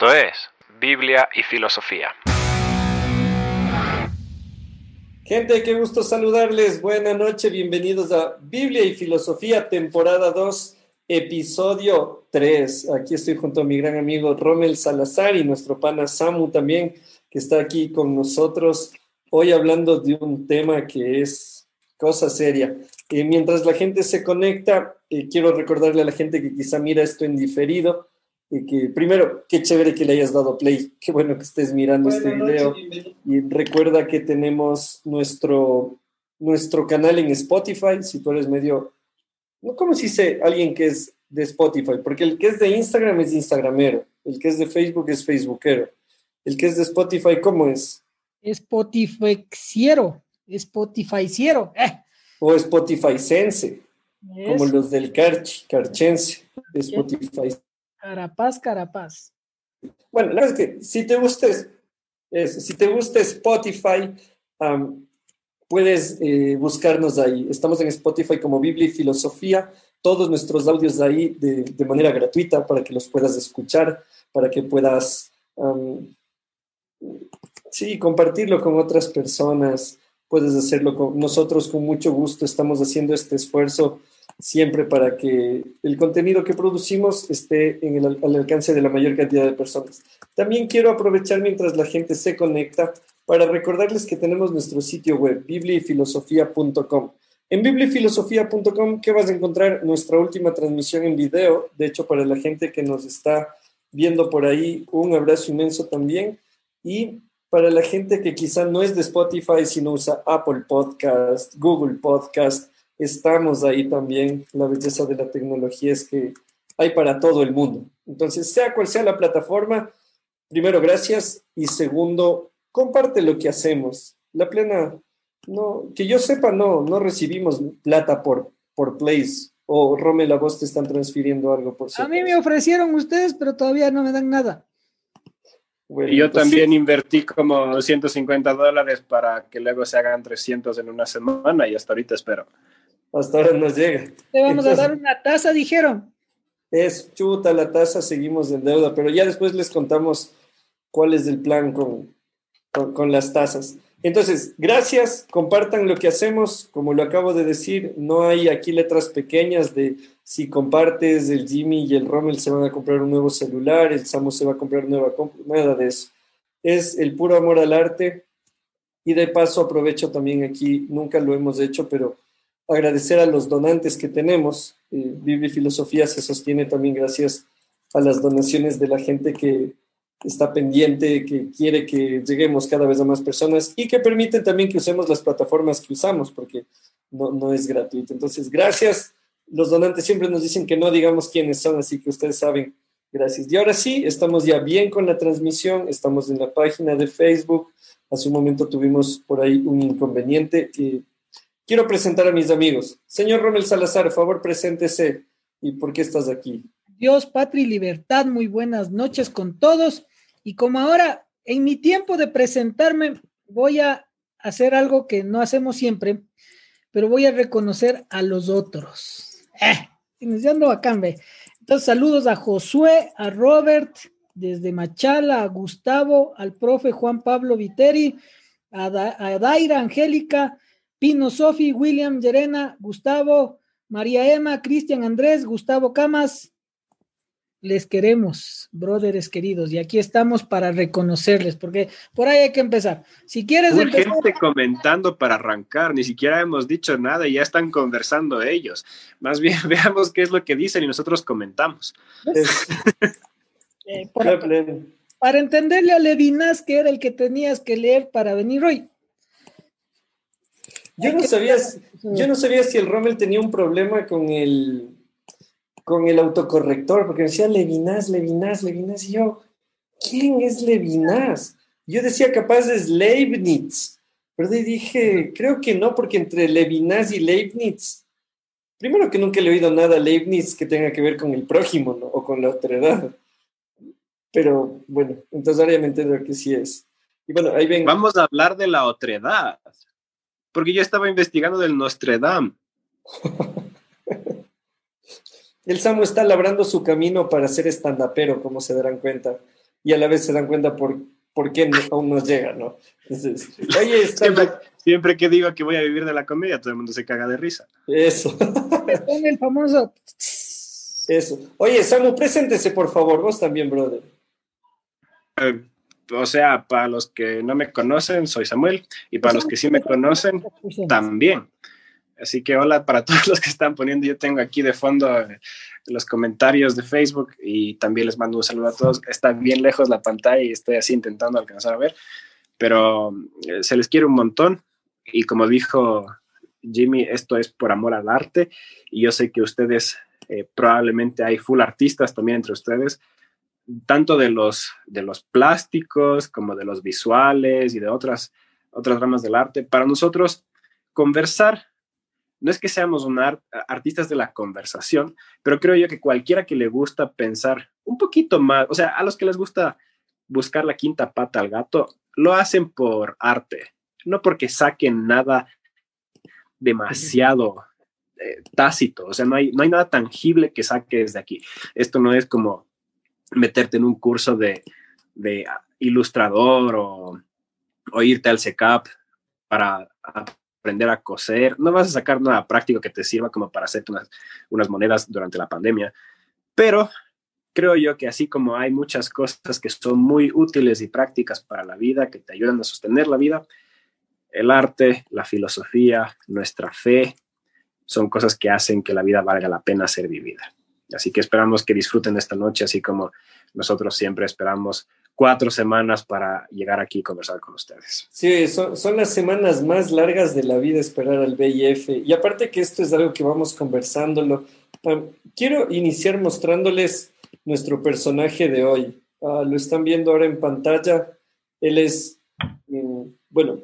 Esto es Biblia y Filosofía. Gente, qué gusto saludarles. Buenas noches, bienvenidos a Biblia y Filosofía, temporada 2, episodio 3. Aquí estoy junto a mi gran amigo Rommel Salazar y nuestro pana Samu también, que está aquí con nosotros hoy hablando de un tema que es cosa seria. Eh, mientras la gente se conecta, eh, quiero recordarle a la gente que quizá mira esto en diferido, que primero, qué chévere que le hayas dado play, qué bueno que estés mirando este video. y recuerda que tenemos nuestro, nuestro canal en Spotify, si tú eres medio, no como si sé alguien que es de Spotify, porque el que es de Instagram es Instagramero, el que es de Facebook es Facebookero, el que es de Spotify, ¿cómo es? Spotify ciero, Spotify ciero. Eh. O Spotify sense, como los del Carchi, Carchense, Spotify Carapaz, Carapaz. Bueno, la verdad es que si te gusta, si te gusta Spotify, puedes eh, buscarnos ahí. Estamos en Spotify como Biblia y Filosofía. Todos nuestros audios ahí de, de manera gratuita para que los puedas escuchar, para que puedas, sí, compartirlo con otras personas. Puedes hacerlo con nosotros con mucho gusto. Estamos haciendo este esfuerzo siempre para que el contenido que producimos esté en el, al alcance de la mayor cantidad de personas. También quiero aprovechar mientras la gente se conecta para recordarles que tenemos nuestro sitio web, bibliafilosofía.com. En bibliafilosofía.com, ¿qué vas a encontrar? Nuestra última transmisión en video. De hecho, para la gente que nos está viendo por ahí, un abrazo inmenso también. Y para la gente que quizá no es de Spotify, sino usa Apple Podcast, Google Podcast, estamos ahí también. La belleza de la tecnología es que hay para todo el mundo. Entonces, sea cual sea la plataforma, primero, gracias y segundo, comparte lo que hacemos. La plena, no, que yo sepa, no, no recibimos plata por, por plays o Romel, a vos te están transfiriendo algo por A mí me ofrecieron ustedes, pero todavía no me dan nada. y yo también invertí como 150 dólares para que luego se hagan 300 en una semana y hasta ahorita espero. Hasta ahora nos llega. Te vamos a dar una tasa, dijeron. Es chuta la tasa, seguimos en deuda, pero ya después les contamos cuál es el plan con, con, las tasas. Entonces, gracias, compartan lo que hacemos. Como lo acabo de decir, no hay aquí letras pequeñas de si compartes, el Jimmy y el Rommel se van a comprar un nuevo celular, el Samu se va a comprar nueva nada de eso. Es el puro amor al arte. Y de paso aprovecho también aquí, nunca lo hemos hecho, pero agradecer a los donantes que tenemos. Eh, y Filosofía se sostiene también gracias a las donaciones de la gente que está pendiente, que quiere que lleguemos cada vez a más personas y que permiten también que usemos las plataformas que usamos, porque no, no es gratuito. Entonces, gracias. Los donantes siempre nos dicen que no digamos quiénes son, así que ustedes saben. Gracias. Y ahora sí, estamos ya bien con la transmisión, estamos en la página de Facebook. Hace un momento tuvimos por ahí un inconveniente. y Quiero presentar a mis amigos. Señor Ronald Salazar, por favor, preséntese y por qué estás aquí. Dios, patria y libertad, muy buenas noches con todos. Y como ahora, en mi tiempo de presentarme, voy a hacer algo que no hacemos siempre, pero voy a reconocer a los otros. Eh, iniciando a cambio. Entonces, saludos a Josué, a Robert, desde Machala, a Gustavo, al profe Juan Pablo Viteri, a, a Daira Angélica, Pino Sofi, William Llerena, Gustavo, María Emma, Cristian Andrés, Gustavo Camas. Les queremos, brothers queridos, y aquí estamos para reconocerles, porque por ahí hay que empezar. Si quieres Hay gente comentando para arrancar, ni siquiera hemos dicho nada y ya están conversando ellos. Más bien veamos qué es lo que dicen y nosotros comentamos. Eh, para entenderle a Levinas que era el que tenías que leer para venir hoy. Yo no sabía, yo no sabía si el Rommel tenía un problema con el, con el autocorrector, porque decía Levinas, Levinas, Levinas, y yo, ¿quién es Levinas? Yo decía capaz es Leibniz, pero dije, creo que no, porque entre Levinas y Leibniz, primero que nunca le he oído nada a Leibniz que tenga que ver con el prójimo, ¿no? O con la otra edad. Pero bueno, entonces ahora ya me entiendo que sí es. Y bueno, ahí ven. Vamos a hablar de la otredad porque yo estaba investigando del Nostredam. El Samu está labrando su camino para ser estandapero, como se darán cuenta. y a la vez se dan cuenta por, por qué aún nos llega, ¿no? Entonces, oye, siempre, que digo que voy a vivir de la comedia, todo el mundo se caga de risa. Eso. el famoso... Eso. Oye, Samu, preséntese, por favor, vos también, brother. Eh, o sea, para los que no me conocen, soy Samuel, y para los que sí me conocen, también. Así que hola para todos los que están poniendo. Yo tengo aquí de fondo eh, los comentarios de Facebook y también les mando un saludo a todos. Está bien lejos la pantalla y estoy así intentando alcanzar a ver, pero eh, se les quiere un montón y como dijo Jimmy, esto es por amor al arte y yo sé que ustedes eh, probablemente hay full artistas también entre ustedes, tanto de los, de los plásticos como de los visuales y de otras, otras ramas del arte. Para nosotros, conversar no es que seamos un artistas de la conversación, pero creo yo que cualquiera que le gusta pensar un poquito más, o sea, a los que les gusta buscar la quinta pata al gato, lo hacen por arte, no porque saquen nada demasiado eh, tácito, o sea, no hay, no hay nada tangible que saques de aquí. Esto no es como meterte en un curso de, ilustrador o, o, irte al SECAP para aprender a coser, no vas a sacar nada práctico que te sirva como para hacerte unas, unas monedas durante la pandemia, pero creo yo que así como hay muchas cosas que son muy útiles y prácticas para la vida, que te ayudan a sostener la vida, el arte, la filosofía, nuestra fe, son cosas que hacen que la vida valga la pena ser vivida. Así que esperamos que disfruten esta noche, así como nosotros siempre esperamos cuatro semanas para llegar aquí y conversar con ustedes. Sí, son, son, las semanas más largas de la vida esperar al BIF. Y aparte que esto es algo que vamos conversándolo, quiero iniciar mostrándoles nuestro personaje de hoy. Ah, lo están viendo ahora en pantalla. Él es, mm, bueno,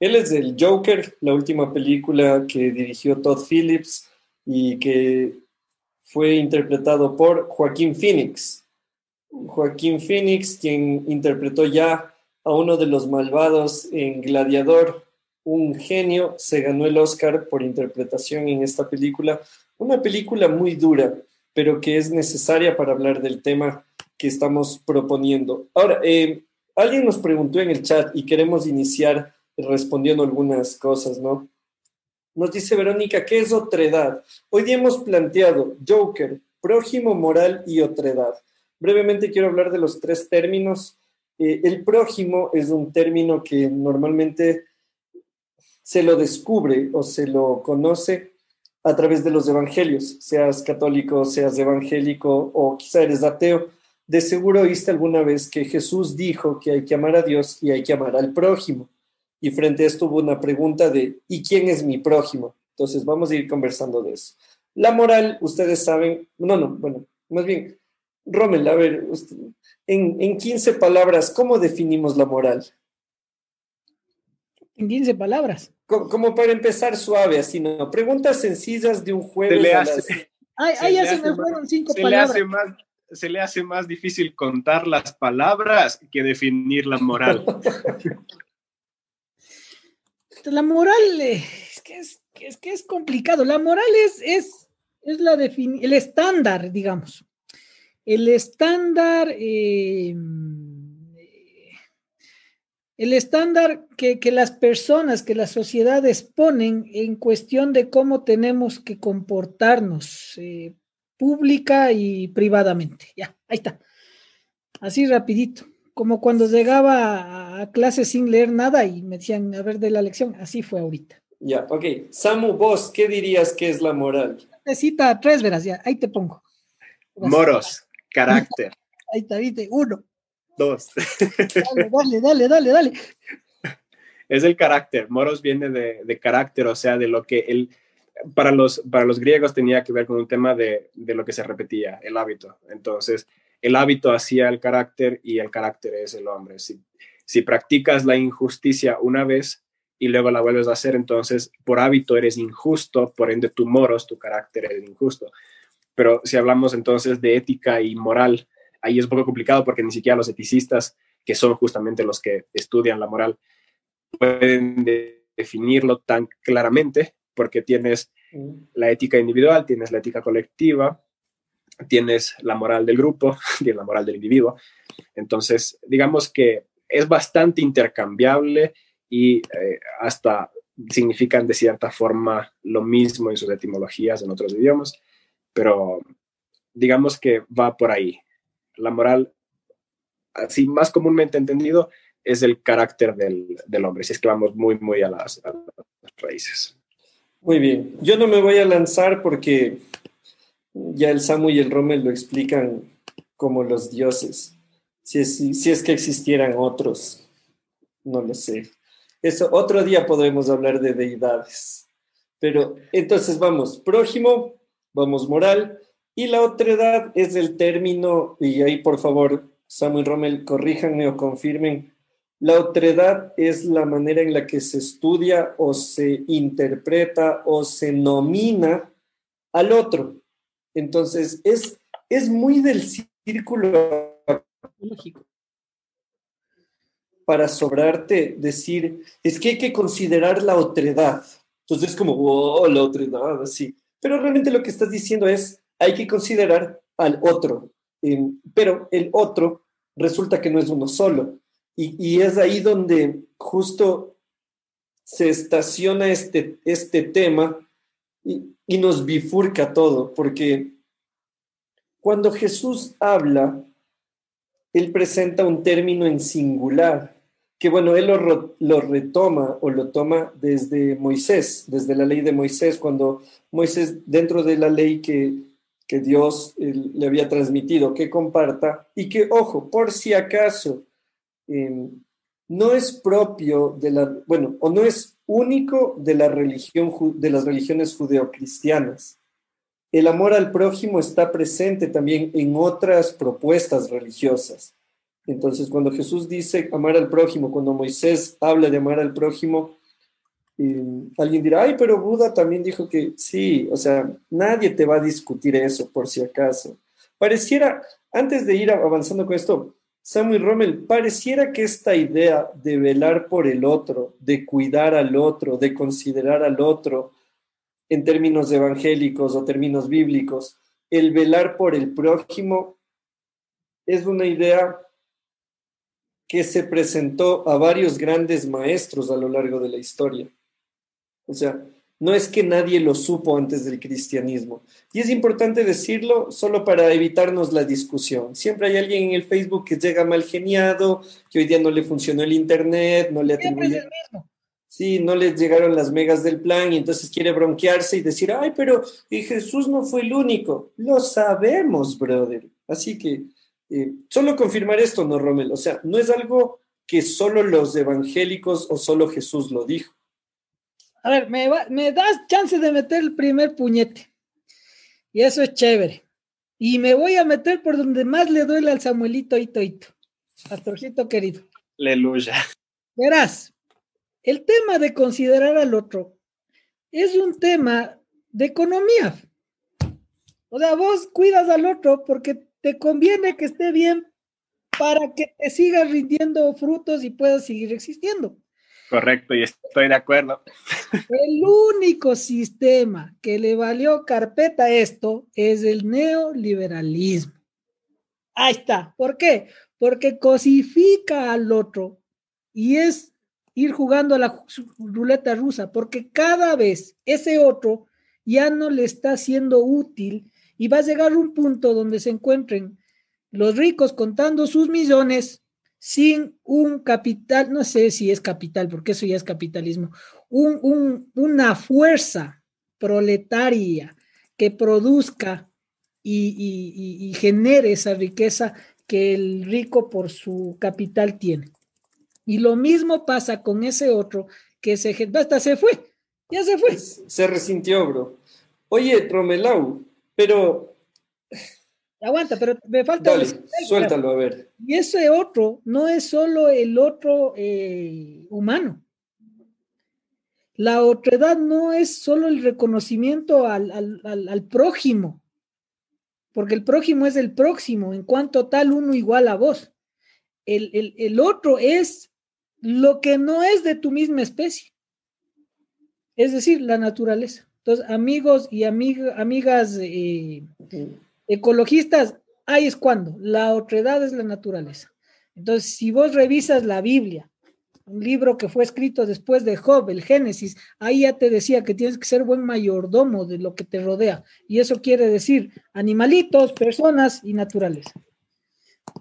él es el Joker, la última película que dirigió Todd Phillips y que fue interpretado por Joaquín Phoenix. Joaquín Phoenix, quien interpretó ya a uno de los malvados en Gladiador, un genio, se ganó el Oscar por interpretación en esta película. Una película muy dura, pero que es necesaria para hablar del tema que estamos proponiendo. Ahora, eh, alguien nos preguntó en el chat y queremos iniciar respondiendo algunas cosas, ¿no? Nos dice Verónica, ¿qué es otredad? Hoy día hemos planteado Joker, prójimo moral y otredad. Brevemente quiero hablar de los tres términos. Eh, el prójimo es un término que normalmente se lo descubre o se lo conoce a través de los evangelios, seas católico, seas evangélico o quizá eres ateo. De seguro oíste alguna vez que Jesús dijo que hay que amar a Dios y hay que amar al prójimo. Y frente a esto hubo una pregunta de ¿y quién es mi prójimo? Entonces vamos a ir conversando de eso. La moral, ustedes saben, no, no, bueno, más bien, Rommel, a ver, en, en 15 palabras, ¿cómo definimos la moral? En 15 palabras. Como, para empezar suave, así, ¿no? Preguntas sencillas de un juego. Se le hace, Ay, ya se me fueron cinco palabras. Le hace más, se le hace más difícil contar las palabras que definir la moral. la moral es que es, que es complicado. La moral es, es, es la el estándar, digamos el estándar, em, el estándar que, las personas, que las sociedades ponen en cuestión de cómo tenemos que comportarnos eh, pública y privadamente. Ya, ahí está. Así rapidito. Como cuando llegaba a, clase sin leer nada y me decían, a ver, de la lección. Así fue ahorita. Ya, ok. Samu, vos, ¿qué dirías que es la moral? Necesita tres veras, ya, ahí te pongo. Moros. Carácter. Ahí está, viste, uno. Dos. Dale, dale, dale, dale, Es el carácter. Moros viene de, carácter, o sea, de lo que él, para los, para los griegos tenía que ver con un tema de, lo que se repetía, el hábito. Entonces, el hábito hacía el carácter y el carácter es el hombre. Si, si practicas la injusticia una vez y luego la vuelves a hacer, entonces por hábito eres injusto, por ende tu moros, tu carácter es injusto. Pero si hablamos entonces de ética y moral, ahí es un poco complicado porque ni siquiera los eticistas, que son justamente los que estudian la moral, pueden definirlo tan claramente porque tienes mm. la ética individual, tienes la ética colectiva, tienes la moral del grupo, tienes la moral del individuo. Entonces, digamos que es bastante intercambiable y eh, hasta significan de cierta forma lo mismo en sus etimologías en otros idiomas, pero digamos que va por ahí. La moral, así más comúnmente entendido, es el carácter del, hombre, si es que vamos muy, muy a las, raíces. Muy bien, yo no me voy a lanzar porque ya el Samu y el Rommel lo explican como los dioses, si es, que existieran otros, no lo sé. Eso, otro día podremos hablar de deidades. Pero entonces vamos, prójimo, vamos moral, y la otra edad es el término, y ahí por favor, Samuel Rommel, corríjanme o confirmen, la otredad es la manera en la que se estudia o se interpreta o se nomina al otro. Entonces, es, es muy del círculo lógico. Para sobrarte, decir, es que hay que considerar la otredad. Entonces, es como, oh, la otredad, así. Pero realmente lo que estás diciendo es, hay que considerar al otro. pero el otro resulta que no es uno solo y, es ahí donde justo se estaciona este, este tema y, y nos bifurca todo, porque cuando Jesús habla, él presenta un término en singular, que bueno, él lo, lo, retoma o lo toma desde Moisés, desde la ley de Moisés, cuando Moisés, dentro de la ley que, que Dios le había transmitido, que comparta, y que, ojo, por si acaso no es propio de la, bueno, o no es único de la religión, de las religiones judeocristianas. El amor al prójimo está presente también en otras propuestas religiosas. Entonces, cuando Jesús dice amar al prójimo, cuando Moisés habla de amar al prójimo, alguien dirá, ay, pero Buda también dijo que sí, o sea, nadie te va a discutir eso por si acaso. Pareciera, antes de ir avanzando con esto, Samuel Rommel, pareciera que esta idea de velar por el otro, de cuidar al otro, de considerar al otro, en términos evangélicos o términos bíblicos, el velar por el prójimo es una idea que se presentó a varios grandes maestros a lo largo de la historia. O sea, no es que nadie lo supo antes del cristianismo. Y es importante decirlo solo para evitarnos la discusión. Siempre hay alguien en el Facebook que llega mal geniado, que hoy día no le funcionó el internet, no le atribuye... Sí, no le llegaron las megas del plan y entonces quiere bronquearse y decir, ay, pero Jesús no fue el único. Lo sabemos, brother. Así que eh, solo confirmar esto, ¿no, Romel? O sea, no es algo que solo los evangélicos o solo Jesús lo dijo. A ver, me, me das chance de meter el primer puñete. Y eso es chévere. Y me voy a meter por donde más le duele al Samuelito Ito Ito. Pastorcito querido. Aleluya. Verás, el tema de considerar al otro es un tema de economía. O sea, vos cuidas al otro porque te conviene que esté bien para que te siga rindiendo frutos y puedas seguir existiendo. Correcto, y estoy de acuerdo. El único sistema que le valió carpeta a esto es el neoliberalismo. Ahí está. ¿Por qué? Porque cosifica al otro y es ir jugando a la ruleta rusa, porque cada vez ese otro ya no le está siendo útil y va a llegar un punto donde se encuentren los ricos contando sus millones sin un capital, no sé si es capital, porque eso ya es capitalismo, un, una fuerza proletaria que produzca y, genere esa riqueza que el rico por su capital tiene. Y lo mismo pasa con ese otro que se, hasta se fue, ya se fue. Se resintió, bro. Oye, Romelau, pero Aguanta, pero me falta. suéltalo, a ver. Y ese otro no es solo el otro eh, humano. La otredad no es solo el reconocimiento al, prójimo, porque el prójimo es el próximo, en cuanto tal uno igual a vos. El, el, otro es lo que no es de tu misma especie, es decir, la naturaleza. Entonces, amigos y amigas eh, ecologistas, ahí es cuando la otredad es la naturaleza. Entonces, si vos revisas la Biblia, un libro que fue escrito después de Job, el Génesis, ahí ya te decía que tienes que ser buen mayordomo de lo que te rodea. Y eso quiere decir animalitos, personas y naturaleza.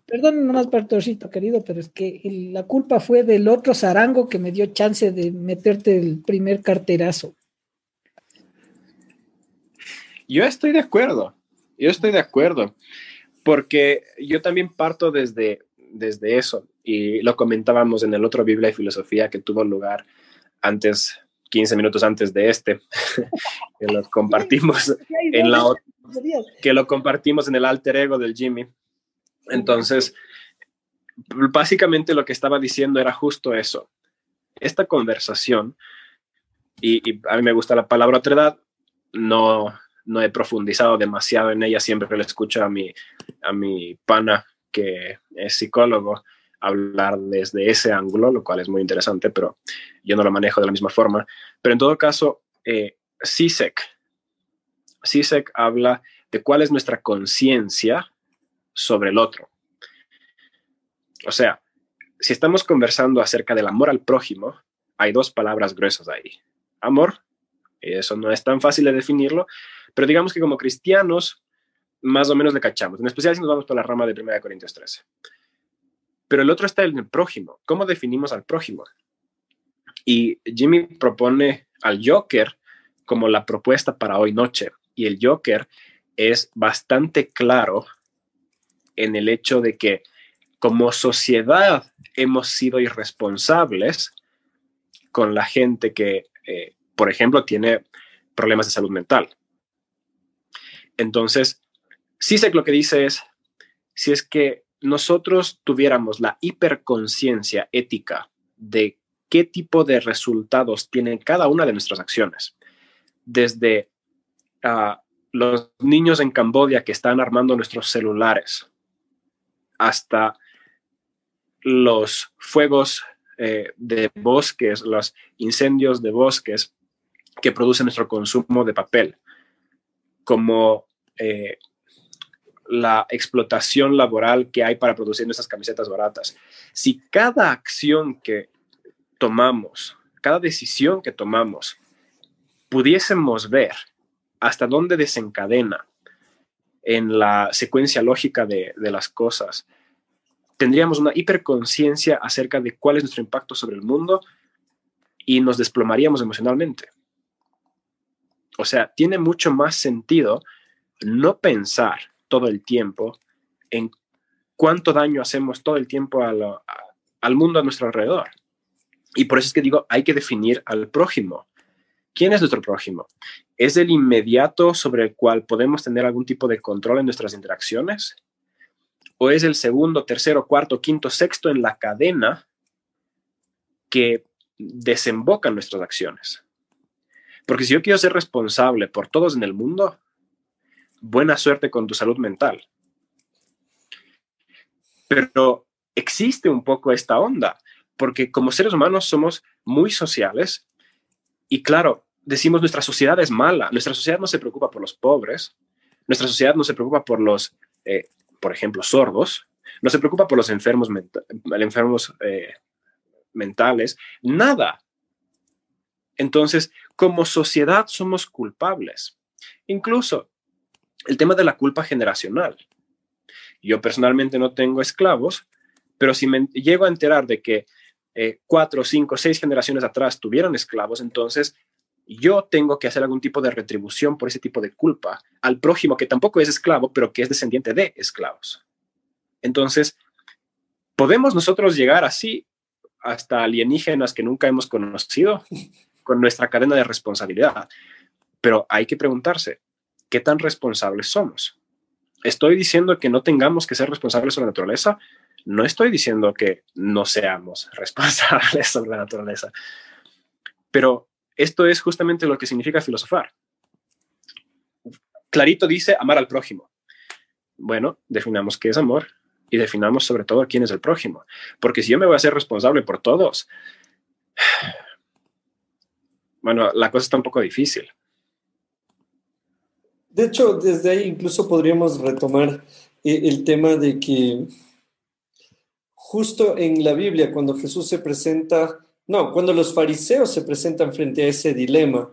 Perdón nomás, Pastorcito, querido, pero es que la culpa fue del otro zarango que me dio chance de meterte el primer carterazo. Yo estoy de acuerdo, yo estoy de acuerdo, porque yo también parto desde, desde eso, y lo comentábamos en el otro Biblia y Filosofía que tuvo lugar antes, 15 minutos antes de este, que lo compartimos en la que lo compartimos en el alter ego del Jimmy. Entonces, básicamente lo que estaba diciendo era justo eso. Esta conversación, y, a mí me gusta la palabra otredad, no, no he profundizado demasiado en ella, siempre le escucho a mi, a mi pana que es psicólogo hablar desde ese ángulo, lo cual es muy interesante, pero yo no lo manejo de la misma forma. Pero en todo caso, eh, CISEC, CISEC habla de cuál es nuestra conciencia sobre el otro. O sea, si estamos conversando acerca del amor al prójimo, hay dos palabras gruesas ahí. Amor, eso no es tan fácil de definirlo, pero digamos que como cristianos más o menos le cachamos, en especial si nos vamos por la rama de 1 Corintios 13. Pero el otro está en el prójimo. ¿Cómo definimos al prójimo? Y Jimmy propone al Joker como la propuesta para hoy noche. Y el Joker es bastante claro en el hecho de que como sociedad hemos sido irresponsables con la gente que, eh, por ejemplo, tiene problemas de salud mental. Entonces, que lo que dice es, si es que nosotros tuviéramos la hiperconciencia ética de qué tipo de resultados tienen cada una de nuestras acciones, desde ah, los niños en Camboya que están armando nuestros celulares, hasta los fuegos eh, de bosques, los incendios de bosques que producen nuestro consumo de papel, como eh, la explotación laboral que hay para producir nuestras camisetas baratas. Si cada acción que tomamos, cada decisión que tomamos, pudiésemos ver hasta dónde desencadena en la secuencia lógica de, las cosas, tendríamos una hiperconciencia acerca de cuál es nuestro impacto sobre el mundo y nos desplomaríamos emocionalmente. O sea, tiene mucho más sentido no pensar todo el tiempo en cuánto daño hacemos todo el tiempo al mundo a nuestro alrededor. Y por eso es que digo, hay que definir al prójimo. ¿Quién es nuestro prójimo? ¿Es el inmediato sobre el cual podemos tener algún tipo de control en nuestras interacciones? ¿O es el segundo, tercero, cuarto, quinto, sexto en la cadena que desemboca en nuestras acciones? Porque si yo quiero ser responsable por todos en el mundo, buena suerte con tu salud mental. Pero existe un poco esta onda, porque como seres humanos somos muy sociales y claro, decimos nuestra sociedad es mala, nuestra sociedad no se preocupa por los pobres, nuestra sociedad no se preocupa por los, eh, por ejemplo, sordos, no se preocupa por los enfermos, enfermos eh, mentales, nada. Entonces, como sociedad somos culpables. Incluso el tema de la culpa generacional. Yo personalmente no tengo esclavos, pero si me llego a enterar de que eh, cuatro, cinco, seis generaciones atrás tuvieron esclavos, entonces yo tengo que hacer algún tipo de retribución por ese tipo de culpa al prójimo que tampoco es esclavo, pero que es descendiente de esclavos. Entonces, ¿podemos nosotros llegar así hasta alienígenas que nunca hemos conocido con nuestra cadena de responsabilidad? Pero hay que preguntarse, ¿qué tan responsables somos? ¿Estoy diciendo que no tengamos que ser responsables sobre la naturaleza? No estoy diciendo que no seamos responsables sobre la naturaleza, pero esto es justamente lo que significa filosofar. Clarito dice amar al prójimo. Bueno, definamos qué es amor y definamos sobre todo quién es el prójimo. Porque si yo me voy a ser responsable por todos, bueno, la cosa está un poco difícil. De hecho, desde ahí incluso podríamos retomar eh, el tema de que justo en la Biblia, cuando Jesús se presenta, no, cuando los fariseos se presentan frente a ese dilema,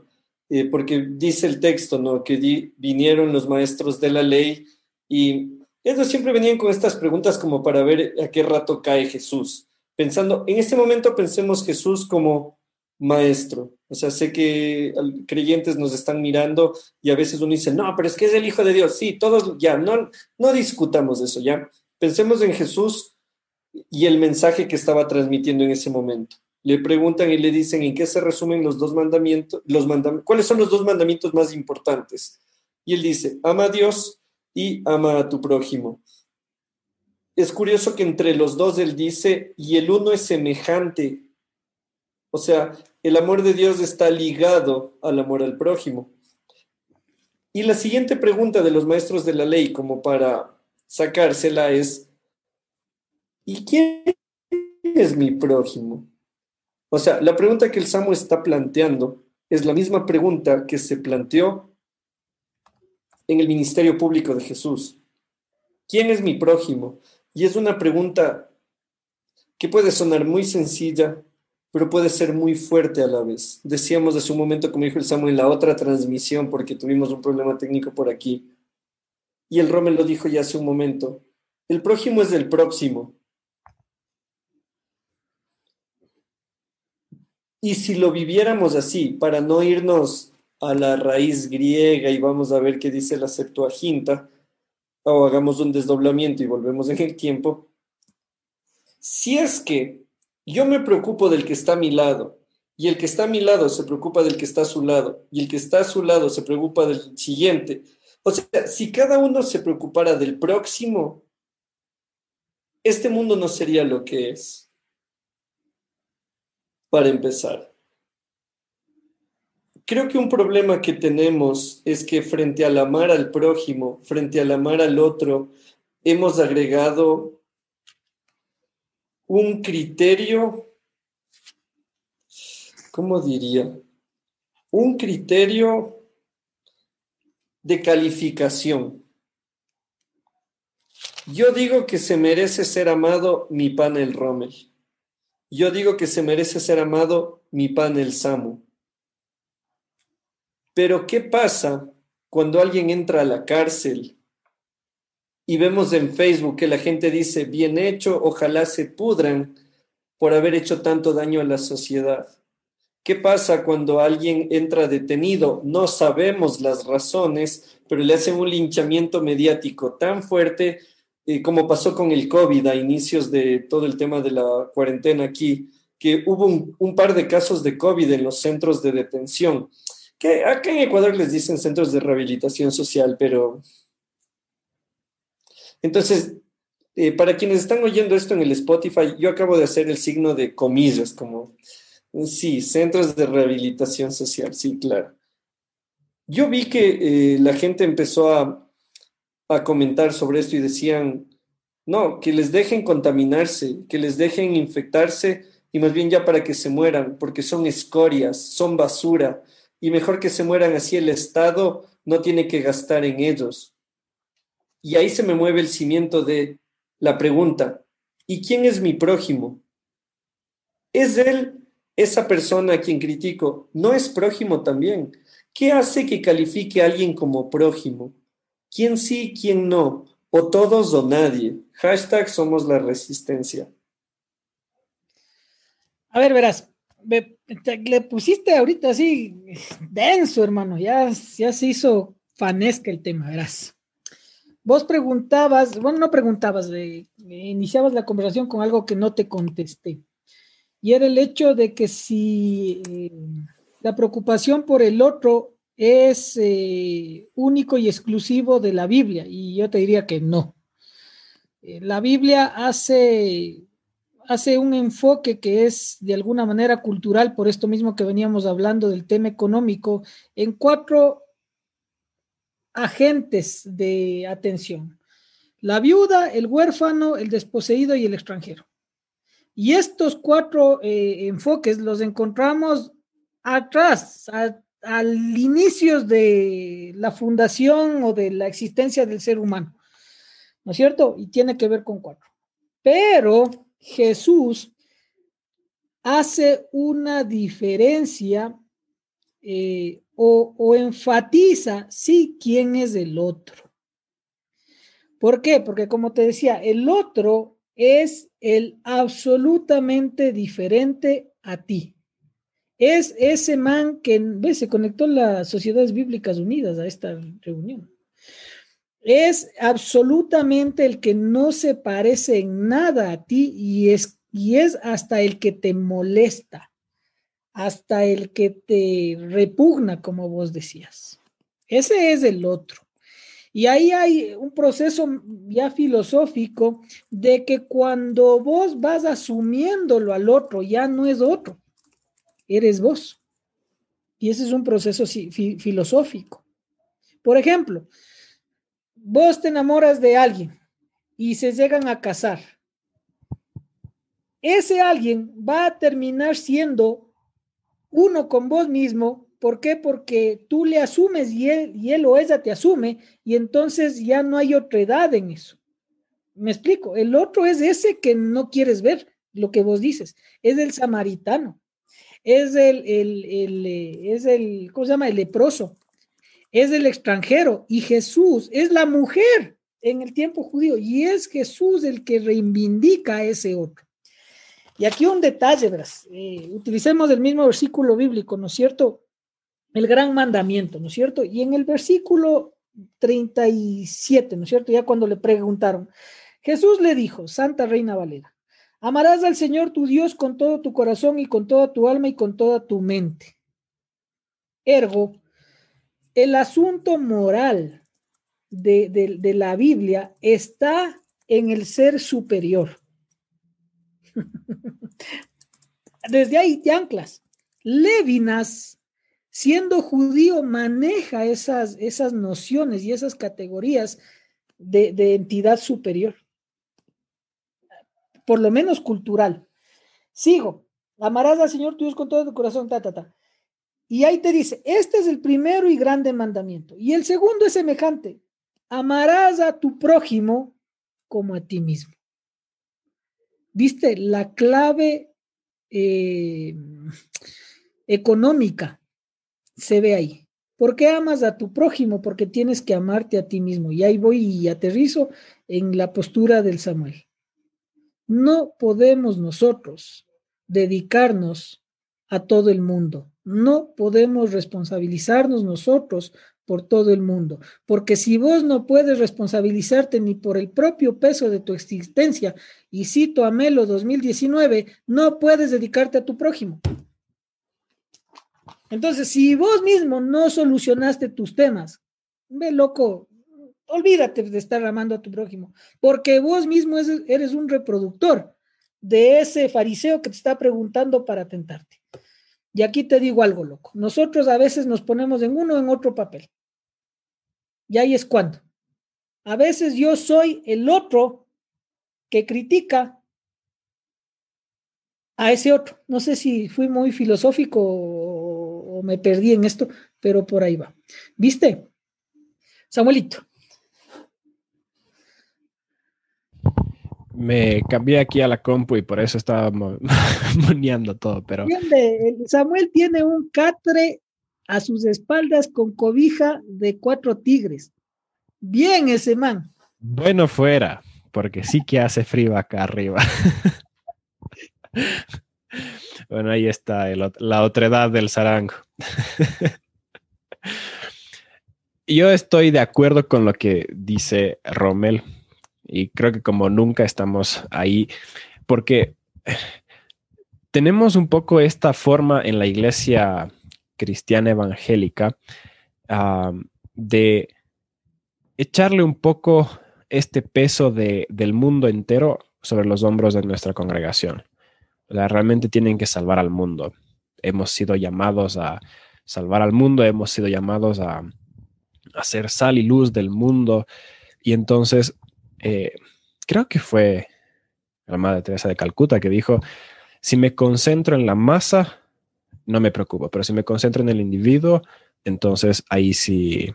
eh, porque dice el texto, ¿no? Que vinieron los maestros de la ley y ellos siempre venían con estas preguntas como para ver a qué rato cae Jesús. Pensando, en este momento pensemos Jesús como maestro. O sea, sé que creyentes nos están mirando y a veces uno dice, no, pero es que es el Hijo de Dios. Sí, todos ya, no, no discutamos eso, ya. Pensemos en Jesús y el mensaje que estaba transmitiendo en ese momento. Le preguntan y le dicen en qué se resumen los dos mandamientos, los cuáles son los dos mandamientos más importantes. Y él dice, ama a Dios y ama a tu prójimo. Es curioso que entre los dos él dice, y el uno es semejante. O sea, el amor de Dios está ligado al amor al prójimo. Y la siguiente pregunta de los maestros de la ley, como para sacársela, es, ¿y quién es mi prójimo? O sea, la pregunta que el Samo está planteando es la misma pregunta que se planteó en el ministerio público de Jesús. ¿Quién es mi prójimo? Y es una pregunta que puede sonar muy sencilla, pero puede ser muy fuerte a la vez. Decíamos hace un momento, como dijo el Samuel, en la otra transmisión, porque tuvimos un problema técnico por aquí. Y el Rommel lo dijo ya hace un momento. El prójimo es el próximo. Y si lo viviéramos así, para no irnos a la raíz griega y vamos a ver qué dice la Septuaginta, o hagamos un desdoblamiento y volvemos en el tiempo, si es que yo me preocupo del que está a mi lado. Y el que está a mi lado se preocupa del que está a su lado. Y el que está a su lado se preocupa del siguiente, o sea, si cada uno se preocupara del próximo, este mundo no sería lo que es. Para empezar. Creo que un problema que tenemos es que frente al amar al prójimo, frente al amar al otro, hemos agregado un criterio, ¿cómo diría? Un criterio de calificación. Yo digo que se merece ser amado mi pan el Rommel. Yo digo que se merece ser amado mi pan el Samu. Pero ¿qué pasa cuando alguien entra a la cárcel y vemos en Facebook que la gente dice, bien hecho, ojalá se pudran por haber hecho tanto daño a la sociedad? ¿Qué pasa cuando alguien entra detenido? No sabemos las razones, pero le hacen un linchamiento mediático tan fuerte eh, como pasó con el COVID a inicios de todo el tema de la cuarentena aquí, que hubo un par de casos de COVID en los centros de detención que acá en Ecuador les dicen centros de rehabilitación social, pero... Entonces, eh, para quienes están oyendo esto en el Spotify, yo acabo de hacer el signo de comillas, como, sí, centros de rehabilitación social, sí, claro. Yo vi que eh, la gente empezó a, a comentar sobre esto y decían, no, que les dejen contaminarse, que les dejen infectarse y más bien ya para que se mueran, porque son escorias, son basura, y mejor que se mueran así el Estado no tiene que gastar en ellos. Y ahí se me mueve el cimiento de la pregunta, ¿y quién es mi prójimo? ¿Es él, esa persona a quien critico, no es prójimo también? ¿Qué hace que califique a alguien como prójimo? ¿Quién sí, quién no? ¿O todos o nadie? Hashtag somos la resistencia. A ver, verás, le pusiste ahorita así denso, hermano. Ya, ya se hizo fanesca el tema, verás. Vos preguntabas, bueno, no preguntabas, iniciabas la conversación con algo que no te contesté. Y era el hecho de que si eh, la preocupación por el otro es eh, único y exclusivo de la Biblia. Y yo te diría que no. Eh, la Biblia hace hace un enfoque que es de alguna manera cultural, por esto mismo que veníamos hablando del tema económico, en cuatro agentes de atención. La viuda, el huérfano, el desposeído y el extranjero. Y estos cuatro eh, enfoques los encontramos atrás, al inicio de la fundación o de la existencia del ser humano. ¿no es cierto? Y tiene que ver con cuatro. Pero Jesús hace una diferencia eh, o, enfatiza, sí, quién es el otro. ¿Por qué? Porque como te decía, el otro es el absolutamente diferente a ti. Es ese man que ¿ves? se conectó las Sociedades Bíblicas Unidas a esta reunión. Es absolutamente el que no se parece en nada a ti y es, y es hasta el que te molesta, hasta el que te repugna, como vos decías. Ese es el otro. Y ahí hay un proceso ya filosófico de que cuando vos vas asumiéndolo al otro, ya no es otro, eres vos. Y ese es un proceso filosófico. Por ejemplo, vos te enamoras de alguien y se llegan a casar. Ese alguien va a terminar siendo uno con vos mismo ¿Por qué? Porque tú le asumes y él, y él o ella te asume y entonces ya no hay otra edad en eso. Me explico. El otro es ese que no quieres ver, lo que vos dices. Es el samaritano. Es el, el, eh, es el, ¿cómo se llama? El leproso. Es el extranjero. Y Jesús es la mujer en el tiempo judío. Y es Jesús el que reivindica a ese otro. Y aquí un detalle, verás. Eh, utilicemos el mismo versículo bíblico, ¿no es cierto? el gran mandamiento, ¿no es cierto? Y en el versículo 37, ¿no es cierto? Ya cuando le preguntaron, Jesús le dijo, Santa Reina Valera, amarás al Señor tu Dios con todo tu corazón y con toda tu alma y con toda tu mente. Ergo, el asunto moral de, de la Biblia está en el ser superior. Desde ahí te anclas. Levinas siendo judío, maneja esas, esas nociones y esas categorías de, entidad superior, por lo menos cultural. Sigo, amarás al Señor tu Dios con todo tu corazón, ta, ta, ta. Y ahí te dice, este es el primero y grande mandamiento. Y el segundo es semejante, amarás a tu prójimo como a ti mismo. ¿Viste? La clave eh, económica se ve ahí. ¿Por qué amas a tu prójimo? Porque tienes que amarte a ti mismo. Y ahí voy y aterrizo en la postura del Samuel. No podemos nosotros dedicarnos a todo el mundo. No podemos responsabilizarnos nosotros por todo el mundo. Porque si vos no puedes responsabilizarte ni por el propio peso de tu existencia, y cito a Melo 2019, no puedes dedicarte a tu prójimo. Entonces, si vos mismo no solucionaste tus temas, ve loco, olvídate de estar amando a tu prójimo, porque vos mismo eres un reproductor de ese fariseo que te está preguntando para tentarte. Y aquí te digo algo, loco. Nosotros a veces nos ponemos en uno o en otro papel. Y ahí es cuando. A veces yo soy el otro que critica a ese otro. No sé si fui muy filosófico me perdí en esto, pero por ahí va. ¿Viste? Samuelito. Me cambié aquí a la compu y por eso estaba moneando todo, pero... Samuel tiene un catre a sus espaldas con cobija de cuatro tigres. Bien ese man. Bueno fuera, porque sí que hace frío acá arriba. Bueno, ahí está la otredad del zarango. Yo estoy de acuerdo con lo que dice Rommel y creo que como nunca estamos ahí, porque tenemos un poco esta forma en la iglesia cristiana evangélica de echarle un poco este peso del mundo entero sobre los hombros de nuestra congregación realmente tienen que salvar al mundo. Hemos sido llamados a salvar al mundo, hemos sido llamados a, hacer sal y luz del mundo. Y entonces, eh, creo que fue la Madre Teresa de Calcuta que dijo, si me concentro en la masa, no me preocupo, pero si me concentro en el individuo, entonces ahí sí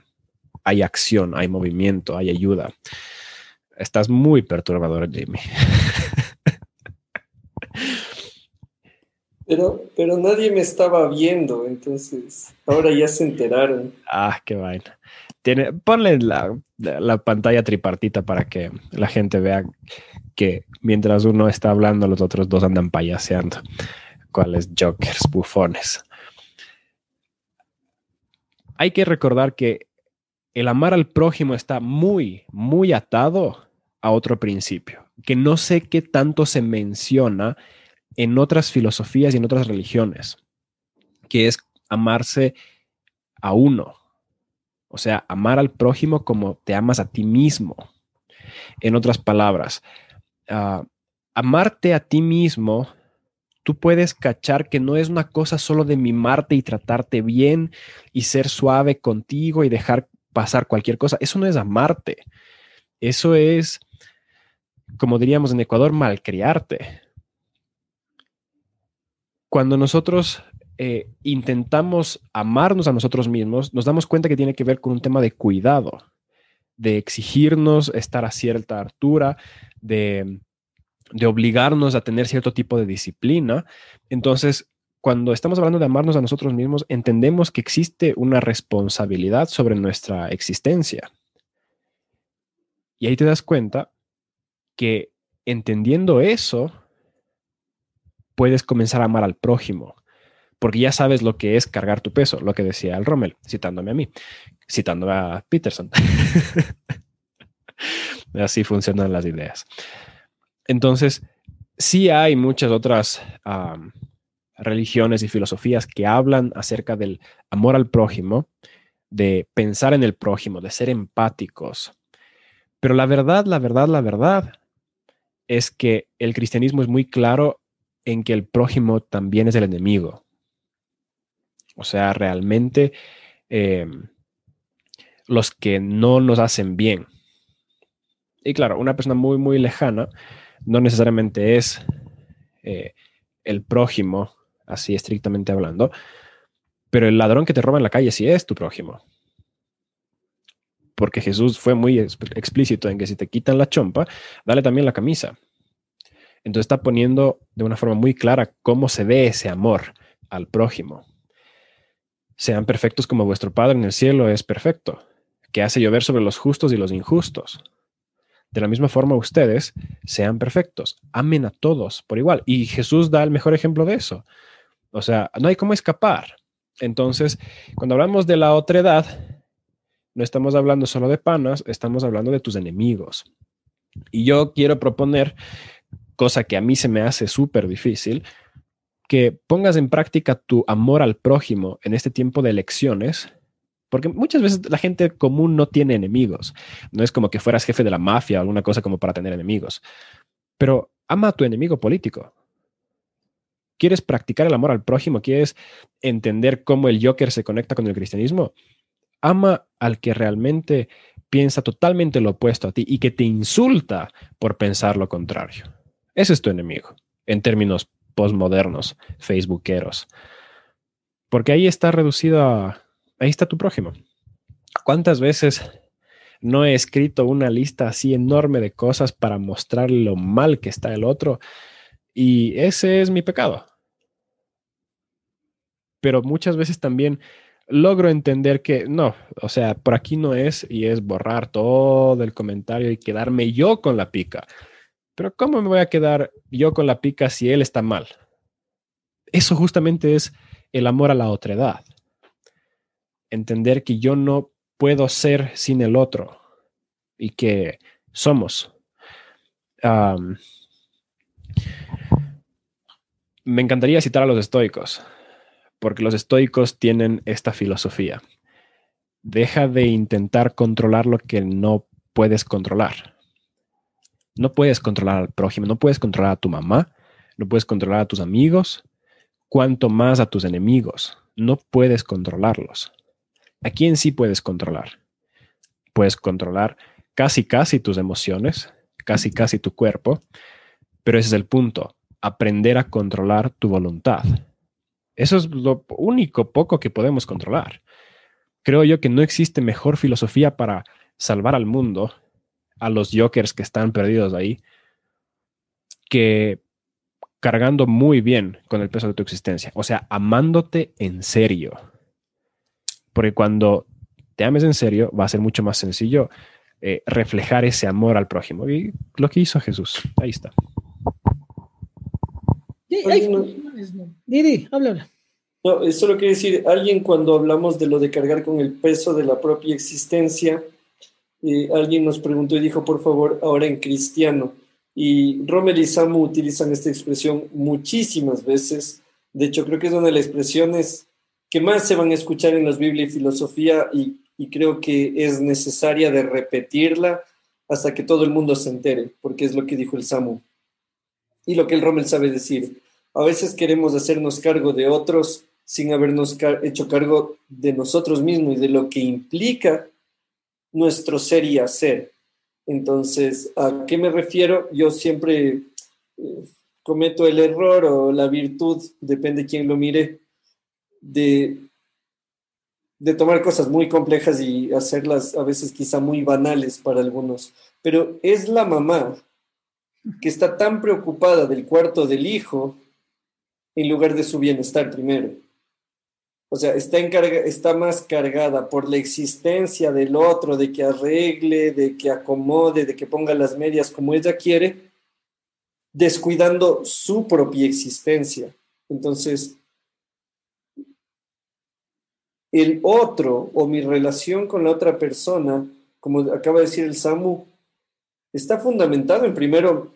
hay acción, hay movimiento, hay ayuda. Estás muy perturbador, Jimmy. Pero, pero nadie me estaba viendo, entonces ahora ya se enteraron. Ah, qué vaina. Ponle la, la, pantalla tripartita para que la gente vea que mientras uno está hablando, los otros dos andan payaseando. ¿Cuáles jokers, bufones? Hay que recordar que el amar al prójimo está muy, muy atado a otro principio, que no sé qué tanto se menciona en otras filosofías y en otras religiones, que es amarse a uno. O sea, amar al prójimo como te amas a ti mismo. En otras palabras, uh, amarte a ti mismo, tú puedes cachar que no es una cosa solo de mimarte y tratarte bien y ser suave contigo y dejar pasar cualquier cosa. Eso no es amarte. Eso es, como diríamos en Ecuador, malcriarte cuando nosotros eh, intentamos amarnos a nosotros mismos, nos damos cuenta que tiene que ver con un tema de cuidado, de exigirnos estar a cierta altura, de, de obligarnos a tener cierto tipo de disciplina. Entonces, cuando estamos hablando de amarnos a nosotros mismos, entendemos que existe una responsabilidad sobre nuestra existencia. Y ahí te das cuenta que entendiendo eso, puedes comenzar a amar al prójimo, porque ya sabes lo que es cargar tu peso, lo que decía el Rommel, citándome a mí, citándome a Peterson. Así funcionan las ideas. Entonces, sí hay muchas otras religiones y filosofías que hablan acerca del amor al prójimo, de pensar en el prójimo, de ser empáticos. Pero la verdad, la verdad, la verdad es que el cristianismo es muy claro en que el prójimo también es el enemigo. O sea, realmente em, los que no nos hacen bien. Y claro, una persona muy, muy lejana no necesariamente es eh, el prójimo, así estrictamente hablando, pero el ladrón que te roba en la calle sí es tu prójimo. Porque Jesús fue muy explícito en que si te quitan la chompa, dale también la camisa. Entonces está poniendo de una forma muy clara cómo se ve ese amor al prójimo. Sean perfectos como vuestro Padre en el cielo es perfecto, que hace llover sobre los justos y los injustos. De la misma forma ustedes sean perfectos, amen a todos por igual. Y Jesús da el mejor ejemplo de eso. O sea, no hay cómo escapar. Entonces, cuando hablamos de la otra edad, no estamos hablando solo de panas, estamos hablando de tus enemigos. Y yo quiero proponer cosa que a mí se me hace súper difícil, que pongas en práctica tu amor al prójimo en este tiempo de elecciones, porque muchas veces la gente común no tiene enemigos. No es como que fueras jefe de la mafia o alguna cosa como para tener enemigos. Pero ama a tu enemigo político. ¿Quieres practicar el amor al prójimo? ¿Quieres entender cómo el Joker se conecta con el cristianismo? Ama al que realmente piensa totalmente lo opuesto a ti y que te insulta por pensar lo contrario. Ese es tu enemigo, en términos postmodernos, facebookeros. Porque ahí está reducido a, ahí está tu prójimo. ¿Cuántas veces no he escrito una lista así enorme de cosas para mostrar lo mal que está el otro? Y ese es mi pecado. Pero muchas veces también logro entender que no, o sea, por aquí no es y es borrar todo el comentario y quedarme yo con la pica. Pero ¿cómo me voy a quedar yo con la pica si él está mal? Eso justamente es el amor a la otredad. Entender que yo no puedo ser sin el otro y que somos. me encantaría citar a los estoicos, porque los estoicos tienen esta filosofía. Deja de intentar controlar lo que no puedes controlar. No puedes controlar al prójimo, no puedes controlar a tu mamá, no puedes controlar a tus amigos, cuanto más a tus enemigos. No puedes controlarlos. ¿A quién sí puedes controlar? Puedes controlar casi, casi tus emociones, casi, casi tu cuerpo, pero ese es el punto, aprender a controlar tu voluntad. Eso es lo único poco que podemos controlar. Creo yo que no existe mejor filosofía para salvar al mundo a los jokers que están perdidos ahí, que cargando muy bien con el peso de tu existencia, o sea, amándote en serio. Porque cuando te ames en serio, va a ser mucho más sencillo eh, reflejar ese amor al prójimo. Y lo que hizo Jesús, ahí está. Didi, habla, No, eso lo quiere decir alguien cuando hablamos de lo de cargar con el peso de la propia existencia. Alguien nos preguntó y dijo, por favor, ahora en cristiano. Y Rommel y Samu utilizan esta expresión muchísimas veces. De hecho, creo que es una de las expresiones que más se van a escuchar en las Biblia y filosofía y y creo que es necesaria de repetirla hasta que todo el mundo se entere, porque es lo que dijo el Samu. Y lo que el Rommel sabe decir. A veces queremos hacernos cargo de otros sin habernos hecho cargo de nosotros mismos y de lo que implica nuestro ser y hacer. Entonces, ¿a qué me refiero? Yo siempre eh, cometo el error o la virtud, depende de quién lo mire, de de tomar cosas muy complejas y hacerlas a veces quizá muy banales para algunos, pero es la mamá que está tan preocupada del cuarto del hijo en lugar de su bienestar primero. O sea, está, está más cargada por la existencia del otro, de que arregle, de que acomode, de que ponga las medias como ella quiere, descuidando su propia existencia. Entonces, el otro o mi relación con la otra persona, como acaba de decir el Samu, está fundamentado en primero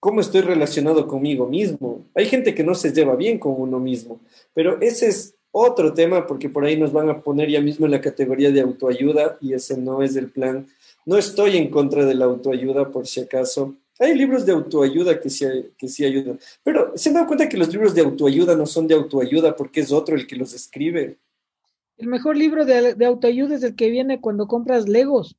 cómo estoy relacionado conmigo mismo. Hay gente que no se lleva bien con uno mismo, pero ese es otro tema porque por ahí nos van a poner ya mismo en la categoría de autoayuda y ese no es el plan. No estoy en contra de la autoayuda por si acaso. Hay libros de autoayuda que sí, que sí ayudan, pero se han dado cuenta que los libros de autoayuda no son de autoayuda porque es otro el que los escribe. El mejor libro de, autoayuda es el que viene cuando compras Legos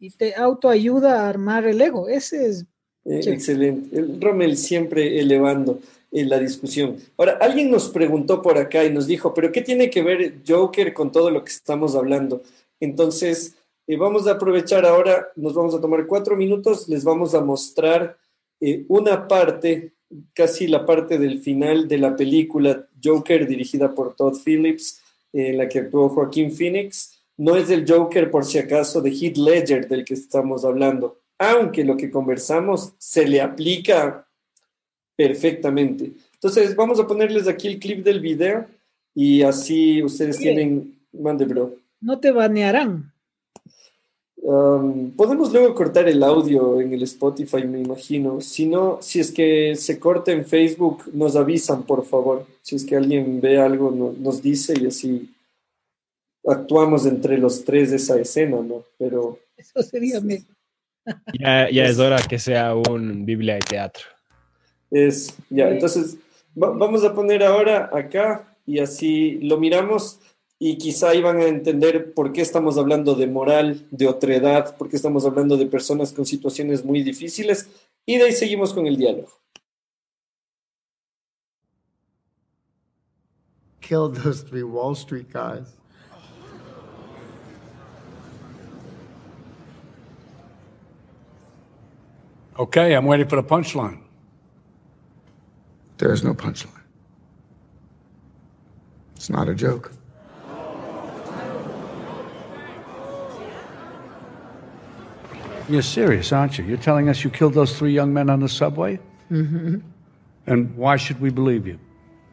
y te autoayuda a armar el Lego. Ese es. Eh, excelente. El Rommel siempre elevando eh, la discusión. Ahora, alguien nos preguntó por acá y nos dijo, pero ¿qué tiene que ver Joker con todo lo que estamos hablando? Entonces, eh, vamos a aprovechar ahora, nos vamos a tomar cuatro minutos, les vamos a mostrar una parte, casi la parte del final de la película Joker dirigida por Todd Phillips en la que actuó Joaquín Phoenix, no es el Joker por si acaso de Heath Ledger del que estamos hablando, aunque lo que conversamos se le aplica perfectamente. Entonces, vamos a ponerles aquí el clip del video y así ustedes tienen, mande bro. No te banearán. Um, podemos luego cortar el audio en el Spotify, me imagino. Si no, si es que se corta en Facebook, nos avisan, por favor. Si es que alguien ve algo, nos dice y así actuamos entre los tres de esa escena, ¿no? Pero... Eso sería Ya, ya es hora que sea un Biblia de teatro. Es, ya, entonces vamos a poner ahora acá y así lo miramos y quizá iban a entender por qué estamos hablando de moral, de otredad, por qué estamos hablando de personas con situaciones muy difíciles y de ahí seguimos con el diálogo. Killed those three Wall Street guys. Okay, I'm waiting for the punchline. There is no punchline. It's not a joke. You're serious, aren't you? You're telling us you killed those three young men on the subway? Mm-hmm. And why should we believe you?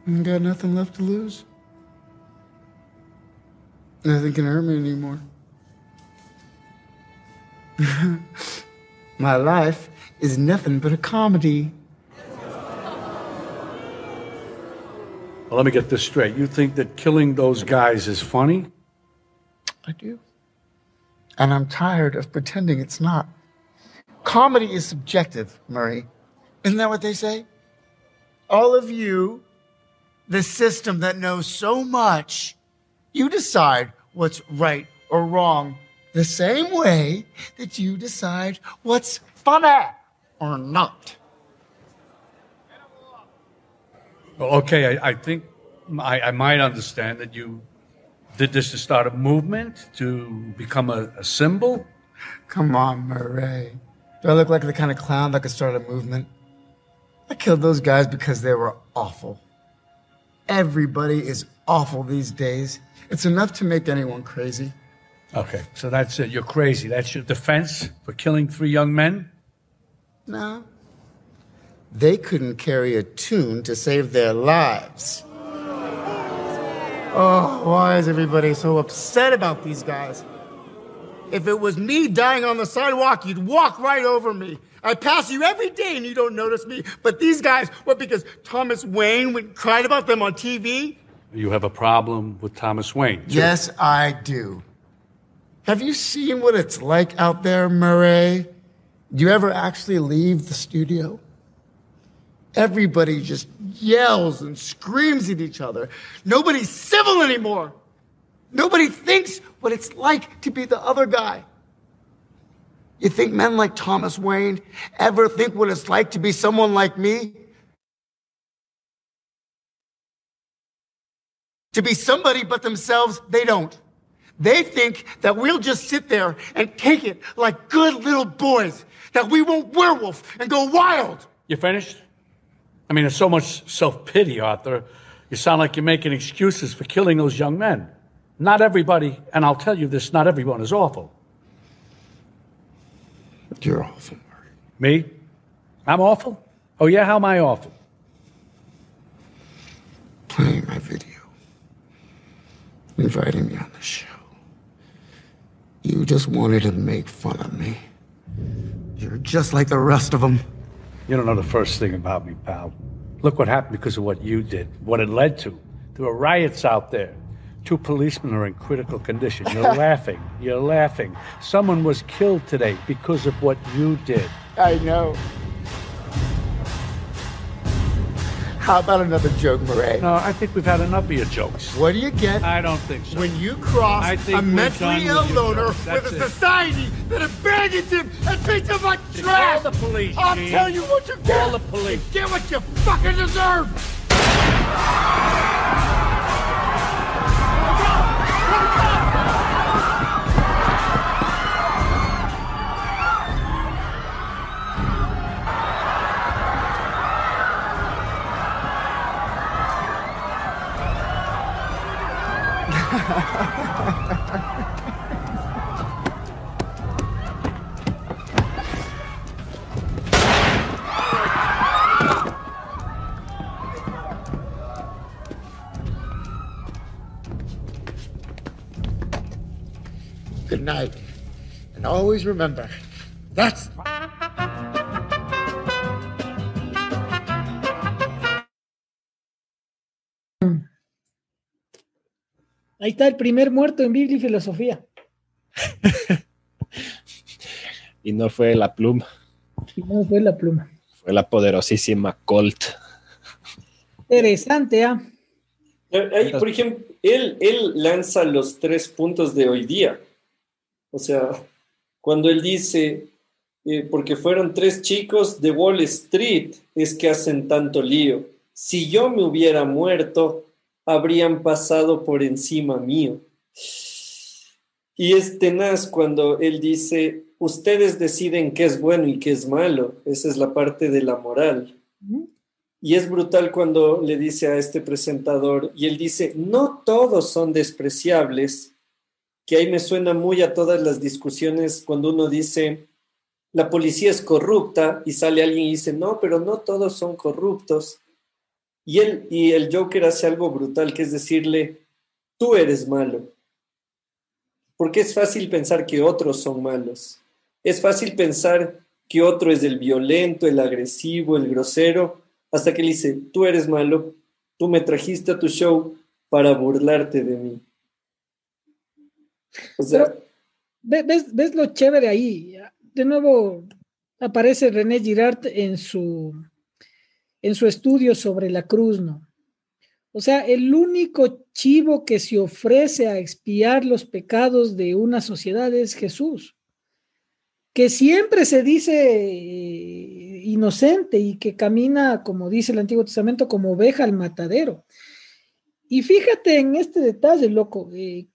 I got nothing left to lose. Nothing can hurt me anymore. My life is nothing but a comedy. Well, let me get this straight. You think that killing those guys is funny? I do. And I'm tired of pretending it's not. Comedy is subjective, Murray. Isn't that what they say? All of you, the system that knows so much, you decide what's right or wrong the same way that you decide what's funny or not. Well, okay, I, I think I, I might understand that you did this to start a movement, to become a, a symbol? Come on, Murray. Do I look like the kind of clown that could start a movement? I killed those guys because they were awful. Everybody is awful these days. It's enough to make anyone crazy. Okay, so that's it. You're crazy. That's your defense for killing three young men? No. They couldn't carry a tune to save their lives. Oh, why is everybody so upset about these guys? If it was me dying on the sidewalk, you'd walk right over me. I pass you every day and you don't notice me. But these guys, what, because Thomas Wayne went, cried about them on TV? You have a problem with Thomas Wayne? too. Yes, I do. Have you seen what it's like out there, Murray? Do you ever actually leave the studio? Everybody just yells and screams at each other. Nobody's civil anymore. Nobody thinks what it's like to be the other guy. You think men like Thomas Wayne ever think what it's like to be someone like me? To be somebody but themselves, they don't. They think that we'll just sit there and take it like good little boys, that we won't werewolf and go wild. You finished? I mean, there's so much self pity, Arthur. You sound like you're making excuses for killing those young men. Not everybody, and I'll tell you this, not everyone is awful. You're awful, Murray. Me? I'm awful? Oh, yeah, how am I awful? Playing my video. Inviting me on the show. You just wanted to make fun of me. You're just like the rest of them. You don't know the first thing about me, pal. Look what happened because of what you did, what it led to. There were riots out there. Two policemen are in critical condition. You're laughing. You're laughing. Someone was killed today because of what you did. I know. How about another joke, Murray? No, I think we've had enough of your jokes. What do you get I don't think so. when you cross I think a mentally ill with loner with That's a it. society that abandons him and treats him like trash? Call the police, I'll Gene. tell you what you get. Call the police. Get what you fucking deserve. Always remember, that's Ahí está el primer muerto en Biblia y filosofía. Y no fue la pluma, No fue la pluma. fue la poderosísima Colt. Interesante, ¿ah? Eh, ahí, por ejemplo, él, él lanza los tres puntos de hoy día. O sea, cuando él dice, eh, porque fueron tres chicos de Wall Street, es que hacen tanto lío. Si yo me hubiera muerto, habrían pasado por encima mío. Y es tenaz cuando él dice, ustedes deciden qué es bueno y qué es malo. Esa es la parte de la moral. Y es brutal cuando le dice a este presentador, y él dice, no todos son despreciables, que ahí me suena muy a todas las discusiones cuando uno dice, la policía es corrupta, y sale alguien y dice, no, pero no todos son corruptos. Y, él, y el Joker hace algo brutal, que es decirle, tú eres malo. Porque es fácil pensar que otros son malos. Es fácil pensar que otro es el violento, el agresivo, el grosero, hasta que le dice, tú eres malo, tú me trajiste a tu show para burlarte de mí. O sea, Pero, ¿ves, ves, ves lo chévere ahí? De nuevo aparece René Girard en su, en su estudio sobre la cruz, ¿no? O sea, el único chivo que se ofrece a expiar los pecados de una sociedad es Jesús, que siempre se dice eh, inocente y que camina, como dice el Antiguo Testamento, como oveja al matadero. Y fíjate en este detalle, loco, eh,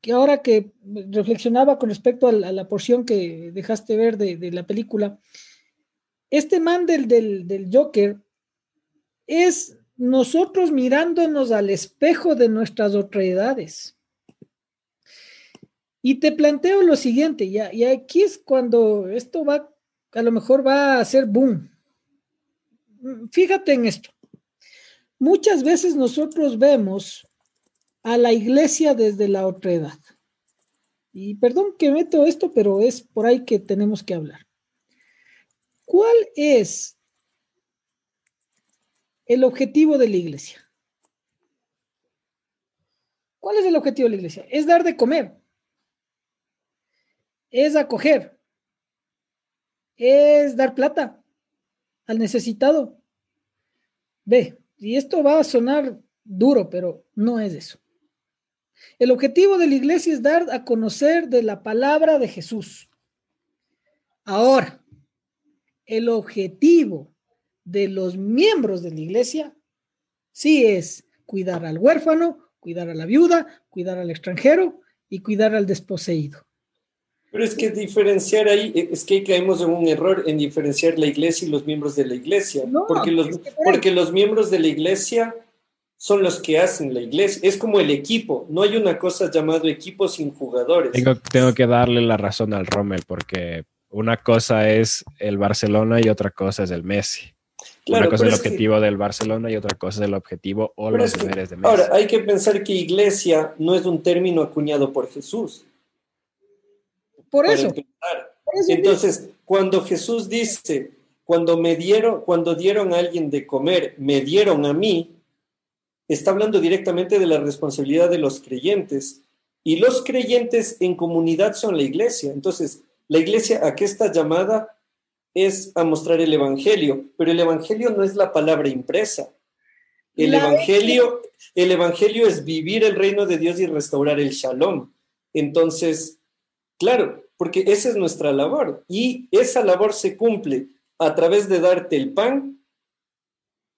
que ahora que reflexionaba con respecto a la, porción que dejaste ver de, la película, este man del, del, Joker es nosotros mirándonos al espejo de nuestras otredades. Y te planteo lo siguiente, ya, y aquí es cuando esto va, a lo mejor va a ser boom. Fíjate en esto. Muchas veces nosotros vemos a la iglesia desde la otra edad. Y perdón que meto esto, pero es por ahí que tenemos que hablar. ¿Cuál es el objetivo de la iglesia? ¿Cuál es el objetivo de la iglesia? Es dar de comer. Es acoger. Es dar plata al necesitado. Ve, y esto va a sonar duro, pero no es eso. El objetivo de la iglesia es dar a conocer de la palabra de Jesús. Ahora, el objetivo de los miembros de la iglesia sí es cuidar al huérfano, cuidar a la viuda, cuidar al extranjero y cuidar al desposeído. Pero es que diferenciar ahí, es que caemos en un error en diferenciar la iglesia y los miembros de la iglesia. porque, los, porque los miembros de la iglesia son los que hacen la iglesia. Es como el equipo. No hay una cosa llamada equipo sin jugadores. Tengo, que darle la razón al Rommel porque una cosa es el Barcelona y otra cosa es el Messi. una cosa es el objetivo del Barcelona y otra cosa es el objetivo o los deberes de Messi. Ahora, hay que pensar que iglesia no es un término acuñado por Jesús. Por eso. Entonces, cuando Jesús dice, cuando me dieron, cuando dieron a alguien de comer, me dieron a mí, está hablando directamente de la responsabilidad de los creyentes. Y los creyentes en comunidad son la iglesia. Entonces, la iglesia a qué está llamada es a mostrar el evangelio, pero el evangelio no es la palabra impresa. El evangelio, el evangelio es vivir el reino de Dios y restaurar el shalom. Entonces, claro, porque esa es nuestra labor y esa labor se cumple a través de darte el pan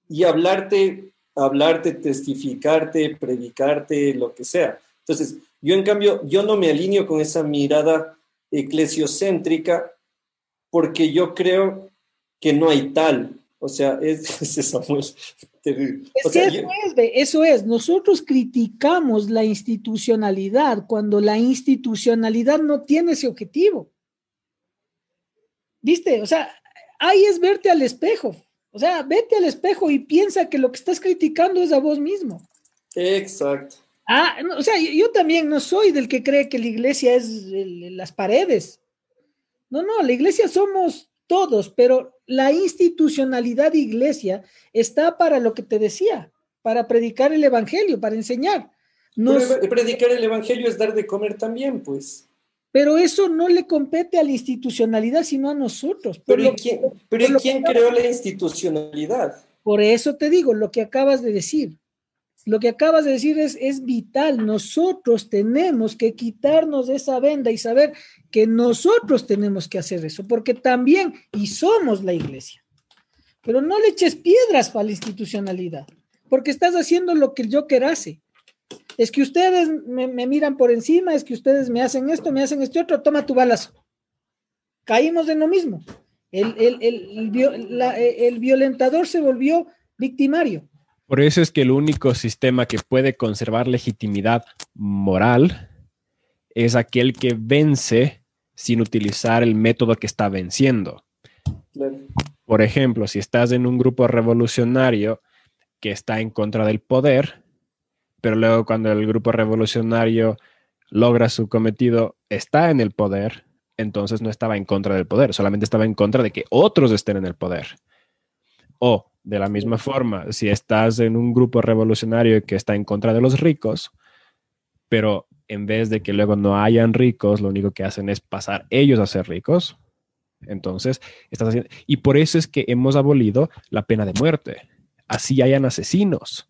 y hablarte hablarte, testificarte, predicarte, lo que sea. Entonces, yo en cambio, yo no me alineo con esa mirada eclesiocéntrica porque yo creo que no hay tal. O sea, es, es eso, es, eso es, nosotros criticamos la institucionalidad cuando la institucionalidad no tiene ese objetivo. ¿Viste? O sea, ahí es verte al espejo. O sea, vete al espejo y piensa que lo que estás criticando es a vos mismo. Exacto. Ah, o sea, yo, también no soy del que cree que la iglesia es las paredes. No, no, la iglesia somos todos, pero la institucionalidad de iglesia está para lo que te decía, para predicar el evangelio, para enseñar. Predicar el evangelio es dar de comer también, pues. Pero eso no le compete a la institucionalidad, sino a nosotros. Pero, quién, pero quién creó la institucionalidad? Por eso te digo, lo que acabas de decir. Lo que acabas de decir es, es vital. Nosotros tenemos que quitarnos de esa venda y saber que nosotros tenemos que hacer eso, porque también, y somos la iglesia. Pero no le eches piedras para la institucionalidad, porque estás haciendo lo que el Joker hace es que ustedes me, miran por encima, es que ustedes me hacen esto, me hacen este otro, toma tu balazo. Caímos en lo mismo. El, el, violentador se volvió victimario. Por eso es que el único sistema que puede conservar legitimidad moral es aquel que vence sin utilizar el método que está venciendo. Por ejemplo, si estás en un grupo revolucionario que está en contra del poder, pero luego cuando el grupo revolucionario logra su cometido, está en el poder, entonces no estaba en contra del poder, solamente estaba en contra de que otros estén en el poder. O, de la misma forma, si estás en un grupo revolucionario que está en contra de los ricos, pero en vez de que luego no hayan ricos, lo único que hacen es pasar ellos a ser ricos, entonces estás haciendo... Y por eso es que hemos abolido la pena de muerte. Así hayan asesinos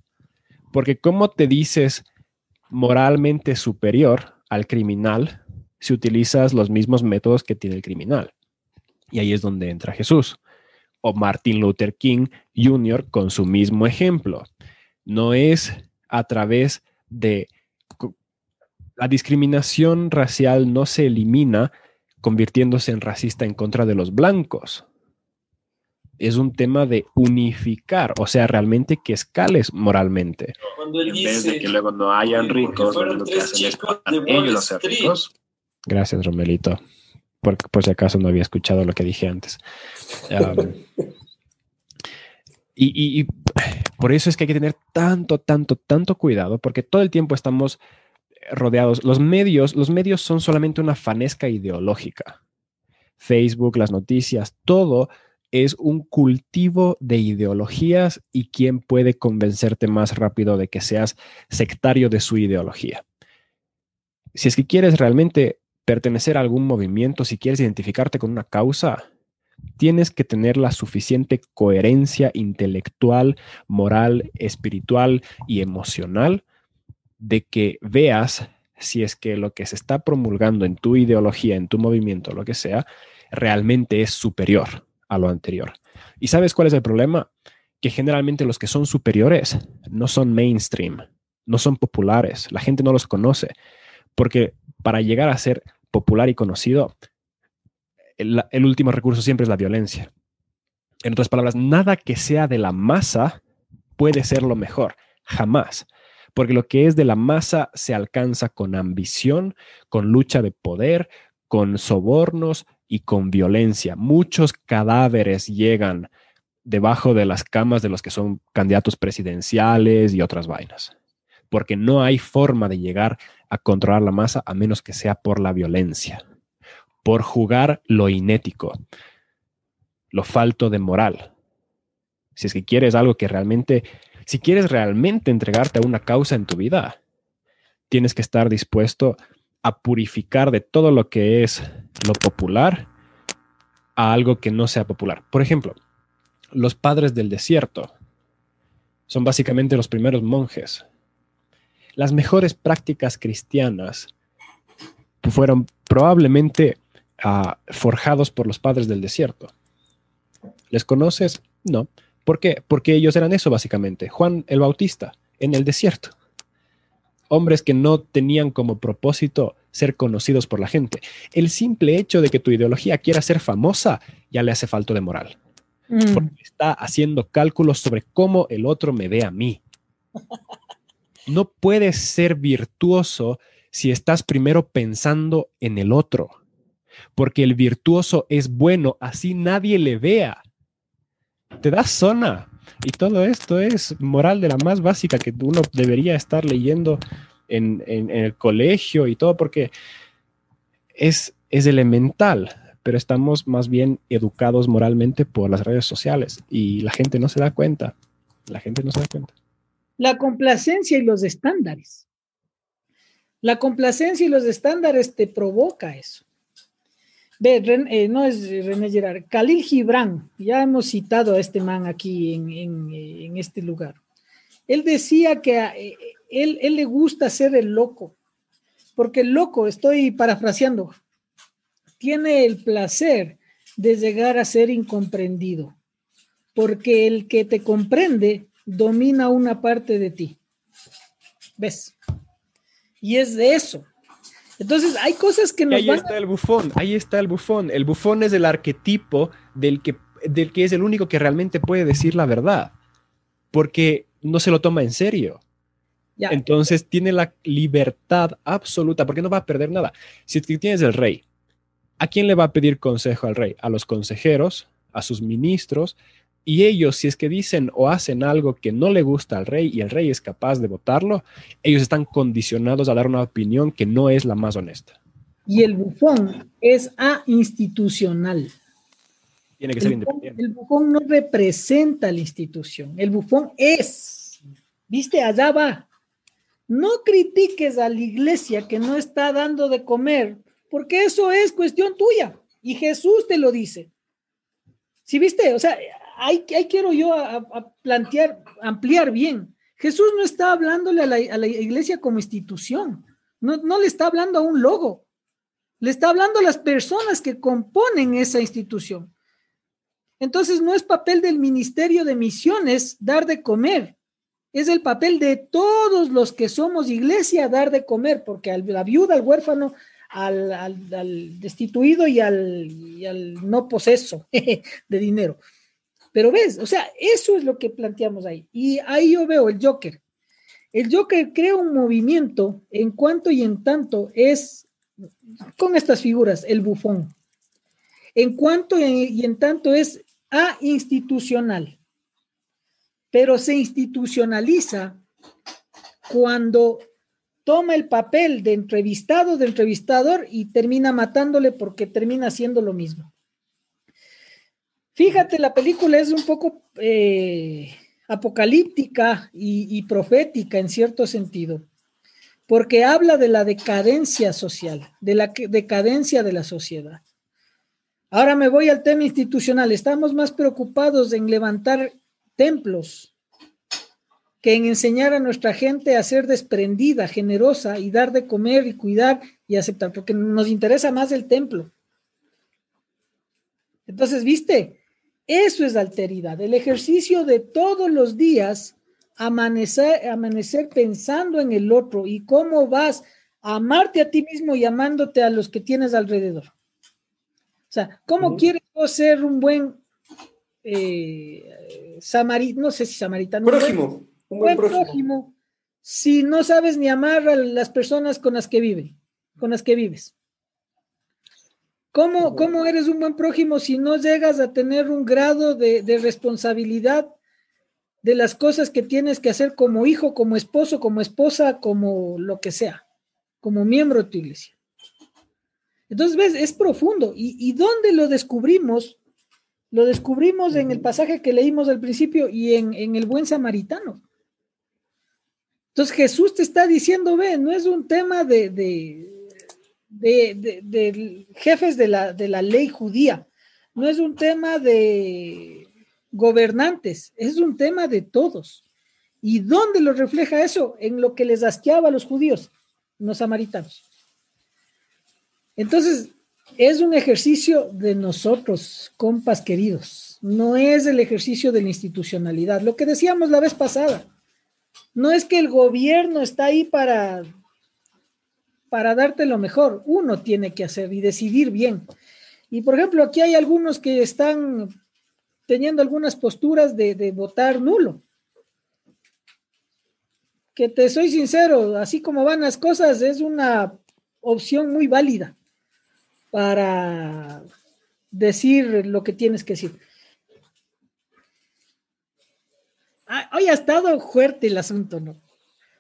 porque ¿cómo te dices moralmente superior al criminal si utilizas los mismos métodos que tiene el criminal? Y ahí es donde entra Jesús. O Martin Luther King Jr. con su mismo ejemplo. No es a través de La discriminación racial no se elimina convirtiéndose en racista en contra de los blancos. Es un tema de unificar, o sea, realmente que escales moralmente. Cuando él En vez dice de que luego no hayan ricos, lo que hacen es ellos ser Street. ricos. Gracias, Romelito. Por, por si acaso no había escuchado lo que dije antes. Um, y, y- y por eso es que hay que tener tanto, tanto, tanto cuidado, porque todo el tiempo estamos rodeados. Los medios, los medios son solamente una fanesca ideológica. Facebook, las noticias, todo es un cultivo de ideologías y quién puede convencerte más rápido de que seas sectario de su ideología. Si es que quieres realmente pertenecer a algún movimiento, si quieres identificarte con una causa, tienes que tener la suficiente coherencia intelectual, moral, espiritual y emocional de que veas si es que lo que se está promulgando en tu ideología, en tu movimiento, lo que sea, realmente es superior a lo anterior. ¿Y sabes cuál es el problema? Que generalmente los que son superiores no son mainstream, no son populares, la gente no los conoce, porque para llegar a ser popular y conocido, el, último recurso siempre es la violencia. En otras palabras, nada que sea de la masa puede ser lo mejor, jamás. Porque lo que es de la masa se alcanza con ambición, con lucha de poder, con sobornos y con violencia. Muchos cadáveres llegan debajo de las camas de los que son candidatos presidenciales y otras vainas. Porque no hay forma de llegar a controlar la masa a menos que sea por la violencia, por jugar lo inético, lo falto de moral. Si es que quieres algo que realmente, si quieres realmente entregarte a una causa en tu vida, tienes que estar dispuesto a purificar de todo lo que es lo popular a algo que no sea popular. Por ejemplo, los padres del desierto son básicamente los primeros monjes. Las mejores prácticas cristianas fueron probablemente uh, forjados por los padres del desierto. ¿Les conoces? No. ¿Por qué? Porque ellos eran eso básicamente. Juan el Bautista en el desierto. Hombres que no tenían como propósito ser conocidos por la gente. El simple hecho de que tu ideología quiera ser famosa ya le hace falta de moral. Mm. Porque está haciendo cálculos sobre cómo el otro me ve a mí. No puedes ser virtuoso si estás primero pensando en el otro. Porque el virtuoso es bueno, así nadie le vea. Te das zona. Y todo esto es moral de la más básica que uno debería estar leyendo en, en, el colegio y todo, porque es, es elemental, pero estamos más bien educados moralmente por las redes sociales y la gente no se da cuenta. La gente no se da cuenta. La complacencia y los estándares. La complacencia y los estándares te provoca eso. Eh, no es René Gerard, Khalil Gibran, ya hemos citado a este man aquí en, en, en este lugar. Él decía que eh, él, él, le gusta ser el loco, porque el loco, estoy parafraseando, tiene el placer de llegar a ser incomprendido, porque el que te comprende domina una parte de ti. ¿Ves? Y es de eso. Entonces, hay cosas que nos ahí van está el bufón, ahí está el bufón. El bufón es el arquetipo del que, del que es el único que realmente puede decir la verdad, porque no se lo toma en serio. Entonces tiene la libertad absoluta, porque no va a perder nada. Si tienes el rey, ¿a quién le va a pedir consejo al rey? A los consejeros, a sus ministros, y ellos, si es que dicen o hacen algo que no le gusta al rey y el rey es capaz de votarlo, ellos están condicionados a dar una opinión que no es la más honesta. Y el bufón es institucional. Tiene que ser independiente. El bufón no representa la institución, el bufón es. ¿Viste? Allá va. No critiques a la iglesia que no está dando de comer, porque eso es cuestión tuya. Y Jesús te lo dice. ¿Sí viste? O sea, ahí, quiero yo a, plantear, ampliar bien. Jesús no está hablándole a la, a la iglesia como institución, no, no, le está hablando a un logo, le está hablando a las personas que componen esa institución. Entonces no es papel del Ministerio de Misiones dar de comer, Es el papel de todos los que somos iglesia dar de comer, porque a la viuda, al huérfano, al, destituido y al, no poseso de dinero. Pero ves, o sea, eso es lo que planteamos ahí. Y ahí yo veo el Joker. El Joker crea un movimiento en cuanto y en tanto es, con estas figuras, el bufón. En cuanto y en tanto es a institucional. Pero se institucionaliza cuando toma el papel de entrevistado, de entrevistador y termina matándole porque termina haciendo lo mismo. Fíjate, la película es un poco eh, apocalíptica y, profética en cierto sentido, porque habla de la decadencia social, de la decadencia de la sociedad. Ahora me voy al tema institucional. Estamos más preocupados en levantar templos que en enseñar a nuestra gente a ser desprendida, generosa y dar de comer y cuidar y aceptar, porque nos interesa más el templo. Entonces, viste, eso es alteridad, el ejercicio de todos los días, amanecer, amanecer pensando en el otro y cómo vas a amarte a ti mismo y amándote a los que tienes alrededor. O sea, ¿cómo quieres ser un buen eh? No sé si samaritano. Prójimo un buen, prójimo. si no sabes ni amar a las personas con las que vive, con las que vives. ¿Cómo, ¿Cómo, eres un buen prójimo si no llegas a tener un grado de, de, responsabilidad de las cosas que tienes que hacer como hijo, como esposo, como esposa, como lo que sea, como miembro de tu iglesia? Entonces, ves, es profundo. ¿Y, y dónde lo descubrimos? Lo descubrimos en el pasaje que leímos al principio y en, en el buen samaritano. Entonces Jesús te está diciendo, ve, no es un tema de, de, jefes de la, de la ley judía, no es un tema de gobernantes, es un tema de todos. ¿Y dónde lo refleja eso? En lo que les asqueaba a los judíos, los samaritanos. Entonces, es un ejercicio de nosotros, compas queridos, no es el ejercicio de la institucionalidad, lo que decíamos la vez pasada. No es que el gobierno está ahí para, para darte lo mejor. Uno tiene que hacer y decidir bien. Y por ejemplo, aquí hay algunos que están teniendo algunas posturas de, de votar nulo. Que te soy sincero, así como van las cosas, es una opción muy válida para decir lo que tienes que decir. Ah, hoy ha estado fuerte el asunto, ¿no?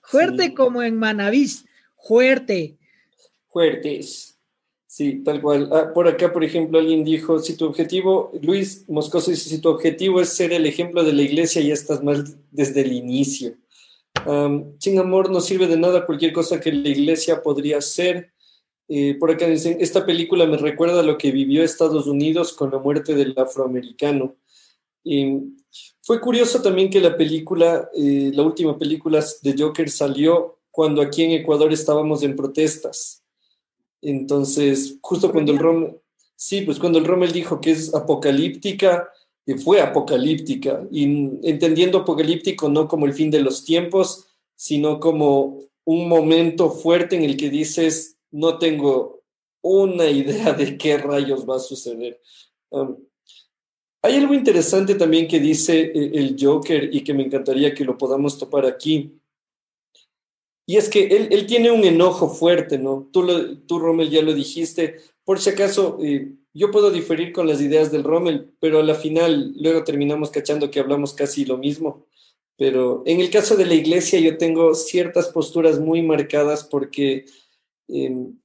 Fuerte como en Manavís, fuerte. Fuertes. Sí, tal cual. Ah, por acá, por ejemplo, alguien dijo, si tu objetivo, Luis Moscoso dice, si tu objetivo es ser el ejemplo de la iglesia, ya estás mal desde el inicio. sin amor no sirve de nada cualquier cosa que la iglesia podría ser. Eh, por acá dicen, esta película me recuerda a lo que vivió Estados Unidos con la muerte del afroamericano. Y fue curioso también que la película, eh, la última película de Joker salió cuando aquí en Ecuador estábamos en protestas. Entonces, justo cuando el Rommel, sí, pues cuando el Rommel dijo que es apocalíptica, que fue apocalíptica, y entendiendo apocalíptico no como el fin de los tiempos, sino como un momento fuerte en el que dices, no tengo una idea de qué rayos va a suceder. Hay algo interesante también que dice eh, el Joker y que me encantaría que lo podamos topar aquí. Y es que él, tiene un enojo fuerte, ¿no? Tú, lo, tú, Rommel, ya lo dijiste. Por si acaso, eh, yo puedo diferir con las ideas del Rommel, pero a la final luego terminamos cachando que hablamos casi lo mismo. Pero en el caso de la iglesia yo tengo ciertas posturas muy marcadas porque em,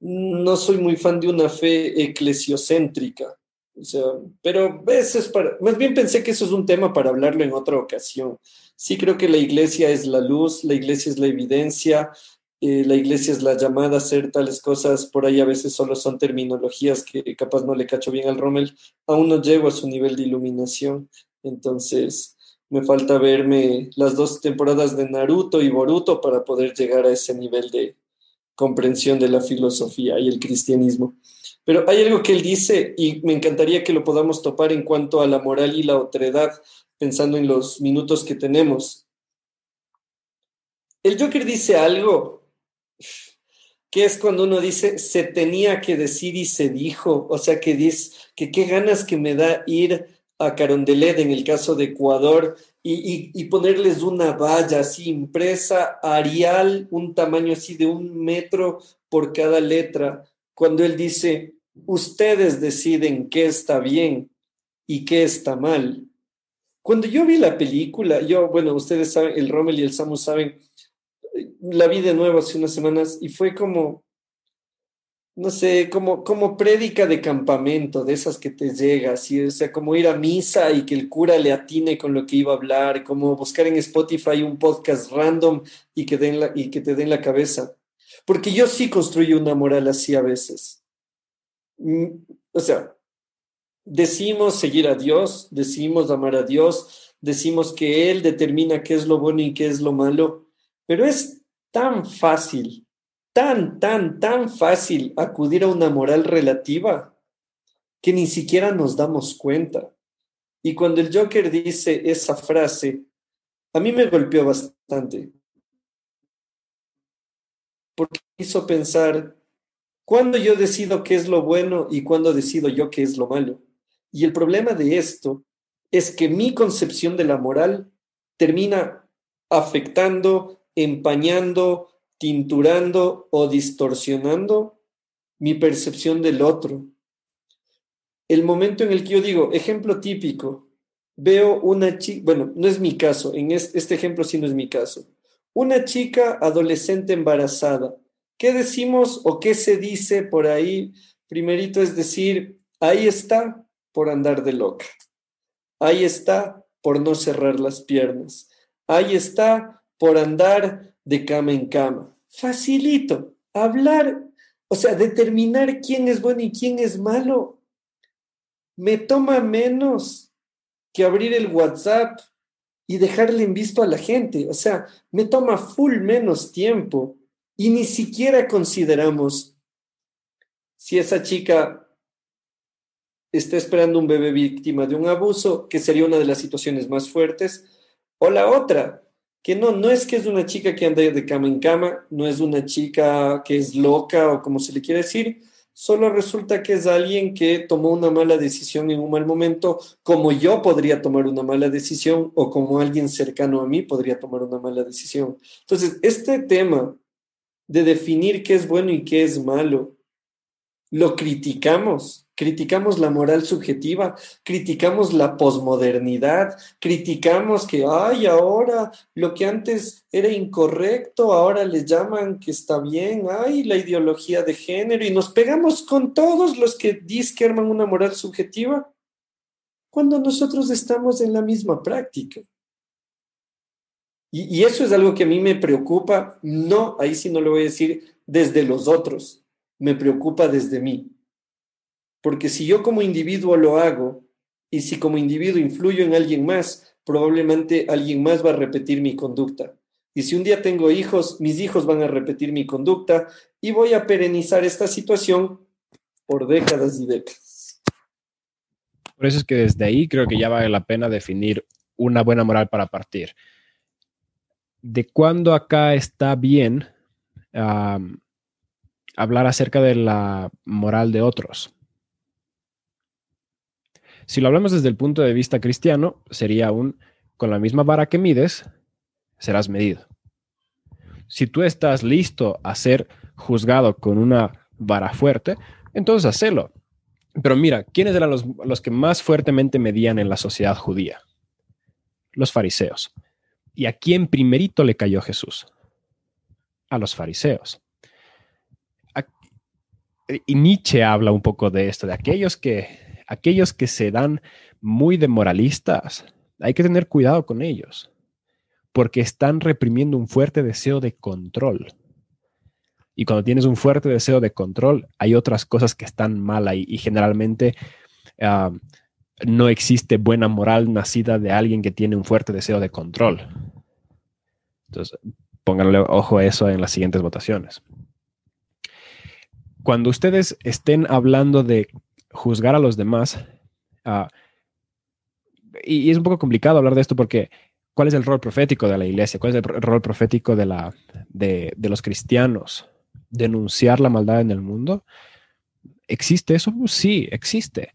no soy muy fan de una fe eclesiocéntrica. O sea, pero veces para, más bien pensé que eso es un tema para hablarlo en otra ocasión. Sí creo que la iglesia es la luz, la iglesia es la evidencia, eh, la iglesia es la llamada a hacer tales cosas, por ahí a veces solo son terminologías que capaz no le cacho bien al Rommel, aún no llego a su nivel de iluminación, entonces me falta verme las dos temporadas de Naruto y Boruto para poder llegar a ese nivel de comprensión de la filosofía y el cristianismo. Pero hay algo que él dice y me encantaría que lo podamos topar en cuanto a la moral y la otredad, pensando en los minutos que tenemos. el Joker dice algo que es cuando uno dice se tenía que decir y se dijo, o sea, que dice que qué ganas que me da ir a Carondelet en el caso de Ecuador y, y, ponerles una valla así impresa, Arial, un tamaño así de un metro por cada letra, cuando él dice, ustedes deciden qué está bien y qué está mal. Cuando yo vi la película, yo, bueno, ustedes saben, el Rommel y el Samu saben, la vi de nuevo hace unas semanas y fue como, no sé, como, como prédica de campamento, de esas que te llegas, o sea, como ir a misa y que el cura le atine con lo que iba a hablar, como buscar en Spotify un podcast random y que, den la, y que te den la cabeza. Porque yo sí construyo una moral así a veces. Mm, o sea, decimos seguir a Dios, decimos amar a Dios, decimos que Él determina qué es lo bueno y qué es lo malo, pero es tan fácil tan, tan, tan fácil acudir a una moral relativa que ni siquiera nos damos cuenta. Y cuando el Joker dice esa frase, a mí me golpeó bastante. Porque hizo pensar, ¿cuándo yo decido qué es lo bueno y cuándo decido yo qué es lo malo? Y el problema de esto es que mi concepción de la moral termina afectando, empañando, tinturando o distorsionando mi percepción del otro. El momento en el que yo digo, ejemplo típico, veo una chica, bueno, no es mi caso, en este, ejemplo sí no es mi caso, una chica adolescente embarazada. ¿Qué decimos o qué se dice por ahí? Primerito es decir, ahí está por andar de loca. Ahí está por no cerrar las piernas. Ahí está por andar de cama en cama facilito. Hablar, o sea, determinar quién es bueno y quién es malo, me toma menos que abrir el WhatsApp y dejarle en visto a la gente. O sea, me toma full menos tiempo y ni siquiera consideramos si esa chica está esperando un bebé víctima de un abuso, que sería una de las situaciones más fuertes, o la otra, que no, no es que es una chica que anda de cama en cama, no es una chica que es loca o como se le quiere decir, solo resulta que es alguien que tomó una mala decisión en un mal momento, como yo podría tomar una mala decisión o como alguien cercano a mí podría tomar una mala decisión. Entonces, este tema de definir qué es bueno y qué es malo, lo criticamos criticamos la moral subjetiva, criticamos la posmodernidad, criticamos que, ay, ahora lo que antes era incorrecto, ahora le llaman que está bien, ay, la ideología de género, y nos pegamos con todos los que dicen que arman una moral subjetiva, cuando nosotros estamos en la misma práctica. Y, y eso es algo que a mí me preocupa, no, ahí sí no lo voy a decir desde los otros, me preocupa desde mí porque si yo como individuo lo hago y si como individuo influyo en alguien más, probablemente alguien más va a repetir mi conducta. Y si un día tengo hijos, mis hijos van a repetir mi conducta y voy a perenizar esta situación por décadas y décadas. Por eso es que desde ahí creo que ya vale la pena definir una buena moral para partir. ¿De cuándo acá está bien hablar acerca de la moral de otros? Si lo hablamos desde el punto de vista cristiano, sería un, con la misma vara que mides, serás medido. Si tú estás listo a ser juzgado con una vara fuerte, entonces hacelo. Pero mira, ¿quiénes eran los, los que más fuertemente medían en la sociedad judía? Los fariseos. ¿Y a quién primerito le cayó Jesús? A los fariseos. Y Nietzsche habla un poco de esto, de aquellos que aquellos que se dan muy demoralistas, hay que tener cuidado con ellos, porque están reprimiendo un fuerte deseo de control. Y cuando tienes un fuerte deseo de control, hay otras cosas que están mal ahí y generalmente ah, no existe buena moral nacida de alguien que tiene un fuerte deseo de control. Entonces, pónganle ojo a eso en las siguientes votaciones. Cuando ustedes estén hablando de juzgar a los demás. Ah, y, es un poco complicado hablar de esto porque ¿Cuál es el rol profético de la iglesia? ¿Cuál es el rol profético de, la, de, de los cristianos? ¿Denunciar la maldad en el mundo? ¿Existe eso? Sí, existe.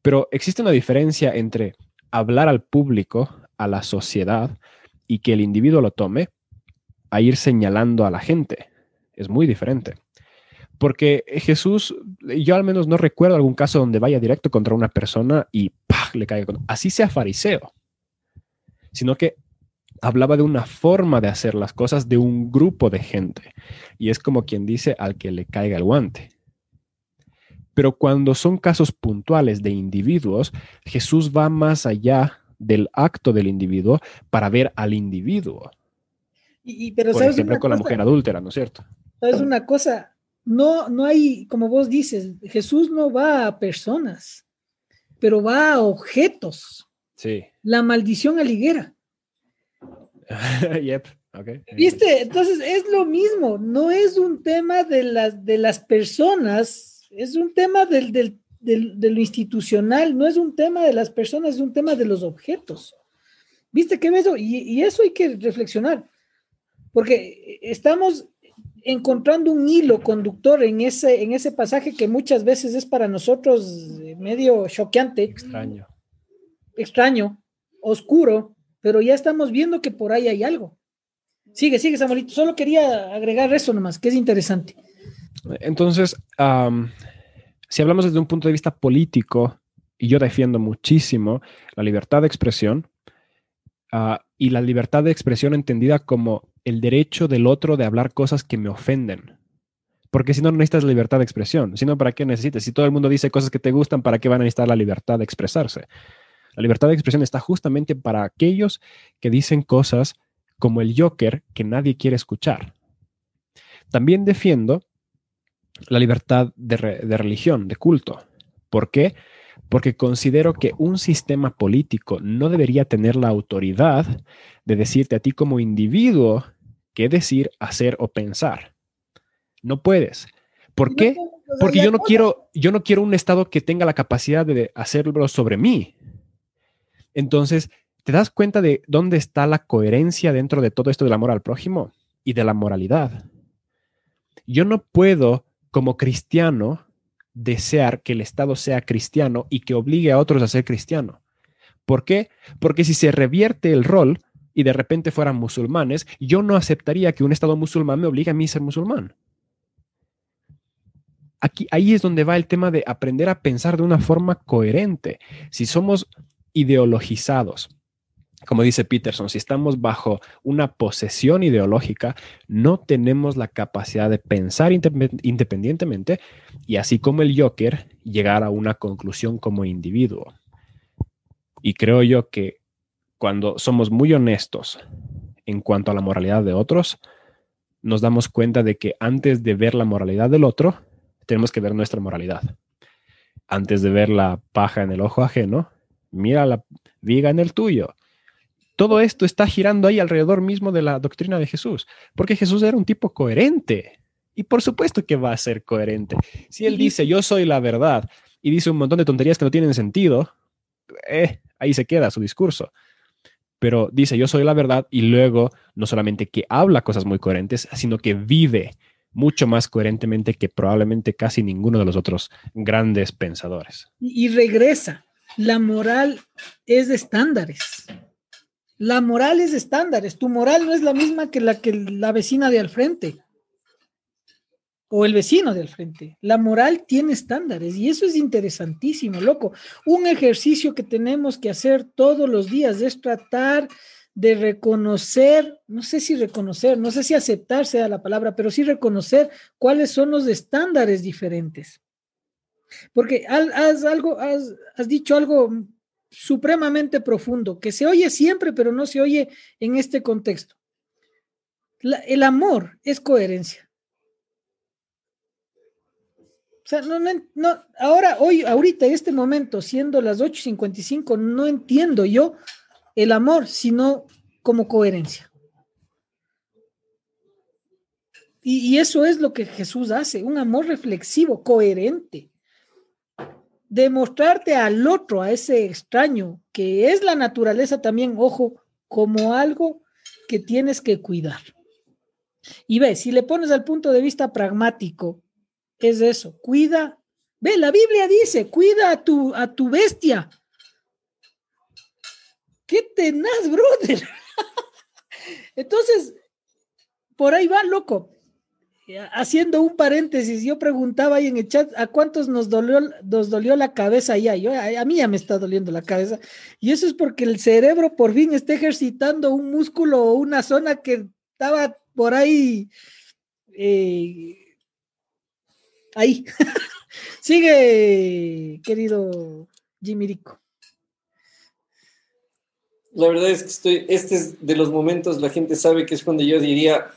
Pero existe una diferencia entre hablar al público, a la sociedad, y que el individuo lo tome, a ir señalando a la gente. Es muy diferente. Porque Jesús, yo al menos no recuerdo algún caso donde vaya directo contra una persona y le caiga. Así sea fariseo sino que hablaba de una forma de hacer las cosas de un grupo de gente. Y es como quien dice al que le caiga el guante. Pero cuando son casos puntuales de individuos, Jesús va más allá del acto del individuo para ver al individuo. Y, pero Por ejemplo, con la mujer adúltera, ¿no es cierto? Es una cosa? No, no hay, como vos dices, Jesús no va a personas, pero va a objetos. Sí. La maldición aliguera. yep. Okay. ¿Viste? Entonces es lo mismo, no es un tema de las, de las personas, es un tema del, del, del, de lo institucional, no es un tema de las personas, es un tema de los objetos. ¿Viste qué eso? Y, y eso hay que reflexionar, porque estamos encontrando un hilo conductor en ese, en ese pasaje que muchas veces es para nosotros medio choqueante. Extraño extraño, oscuro, pero ya estamos viendo que por ahí hay algo. Sigue, sigue, Samuelito. Solo quería agregar eso nomás, que es interesante. Entonces, si hablamos desde un punto de vista político, y yo defiendo muchísimo la libertad de expresión, uh, y la libertad de expresión entendida como el derecho del otro de hablar cosas que me ofenden. Porque si no, no necesitas libertad de expresión. Si no, ¿para qué necesitas? Si todo el mundo dice cosas que te gustan, ¿para qué van a necesitar la libertad de expresarse? La libertad de expresión está justamente para aquellos que dicen cosas como el Joker que nadie quiere escuchar. También defiendo la libertad de, de, religión, de culto. ¿Por qué? Porque considero que un sistema político no debería tener la autoridad de decirte a ti como individuo qué decir, hacer o pensar. No puedes. ¿Por qué? Porque yo no quiero, yo no quiero un Estado que tenga la capacidad de hacerlo sobre mí. Entonces, ¿te das cuenta de dónde está la coherencia dentro de todo esto del amor al prójimo y de la moralidad? Yo no puedo, como cristiano, desear que el Estado sea cristiano y que obligue a otros a ser cristiano. ¿Por qué? Porque si se revierte el rol y de repente fueran musulmanes, yo no aceptaría que un Estado musulmán me obligue a mí a ser musulmán. Aquí, ahí es donde va el tema de aprender a pensar de una forma coherente. Si somos ideologizados. Como dice Peterson, si estamos bajo una posesión ideológica, no tenemos la capacidad de pensar independientemente y así como el Joker, llegar a una conclusión como individuo. Y creo yo que cuando somos muy honestos en cuanto a la moralidad de otros, nos damos cuenta de que antes de ver la moralidad del otro, tenemos que ver nuestra moralidad. Antes de ver la paja en el ojo ajeno, mira la viga en el tuyo. Todo esto está girando ahí alrededor mismo de la doctrina de Jesús, porque Jesús era un tipo coherente. Y por supuesto que va a ser coherente. Si él dice, yo soy la verdad, y dice un montón de tonterías que no tienen sentido, eh, ahí se queda su discurso. Pero dice, yo soy la verdad, y luego no solamente que habla cosas muy coherentes, sino que vive mucho más coherentemente que probablemente casi ninguno de los otros grandes pensadores. Y regresa, la moral es de estándares. La moral es de estándares. Tu moral no es la misma que la que la vecina de al frente o el vecino de al frente. La moral tiene estándares y eso es interesantísimo, loco. Un ejercicio que tenemos que hacer todos los días es tratar de reconocer, no sé si reconocer, no sé si aceptar sea la palabra, pero sí reconocer cuáles son los estándares diferentes. Porque has, algo, has, dicho algo supremamente profundo, que se oye siempre, pero no se oye en este contexto. el amor es coherencia. O sea, no, no, ahora, hoy, ahorita, en este momento, siendo las 8.55, no entiendo yo el amor, sino como coherencia. Y, y, eso es lo que Jesús hace, un amor reflexivo, coherente demostrarte al otro, a ese extraño, que es la naturaleza también, ojo, como algo que tienes que cuidar. Y ve, si le pones al punto de vista pragmático, es eso, cuida. Ve, la Biblia dice, cuida a tu, a tu bestia. Qué tenaz, brother. Entonces, por ahí va, loco. Haciendo un paréntesis, yo preguntaba ahí en el chat a cuántos nos dolió, nos dolió la cabeza ya. Yo, a, mí ya me está doliendo la cabeza. Y eso es porque el cerebro por fin está ejercitando un músculo o una zona que estaba por ahí. Eh, ahí. Sigue, querido Jimmy Rico. La verdad es que estoy, este es de los momentos, la gente sabe que es cuando yo diría,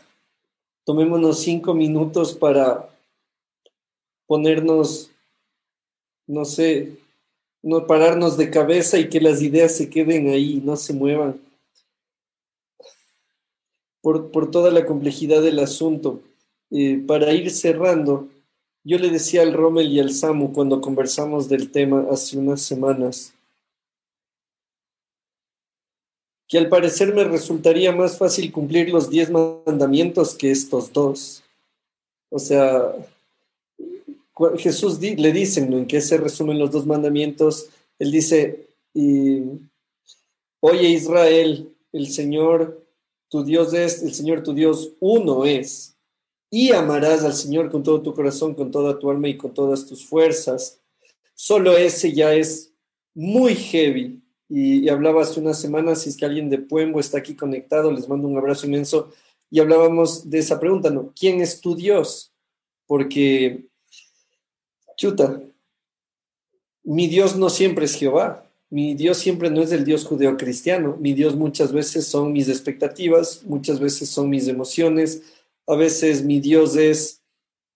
tomémonos cinco minutos para ponernos, no sé, no pararnos de cabeza y que las ideas se queden ahí, no se muevan. Por, toda la complejidad del asunto. Eh, para ir cerrando, yo le decía al Rommel y al Samu cuando conversamos del tema hace unas semanas, que al parecer me resultaría más fácil cumplir los diez mandamientos que estos dos. O sea, Jesús le dicen en qué se resumen los dos mandamientos. Él dice, oye Israel, el Señor tu Dios es, el Señor tu Dios uno es, y amarás al Señor con todo tu corazón, con toda tu alma y con todas tus fuerzas. Solo ese ya es muy heavy y, hablaba hace unas semanas, si es que alguien de Puembo está aquí conectado, les mando un abrazo inmenso, y hablábamos de esa pregunta, ¿no? ¿Quién es tu Dios? Porque, chuta, mi Dios no siempre es Jehová, mi Dios siempre no es el Dios judeocristiano, mi Dios muchas veces son mis expectativas, muchas veces son mis emociones, a veces mi Dios es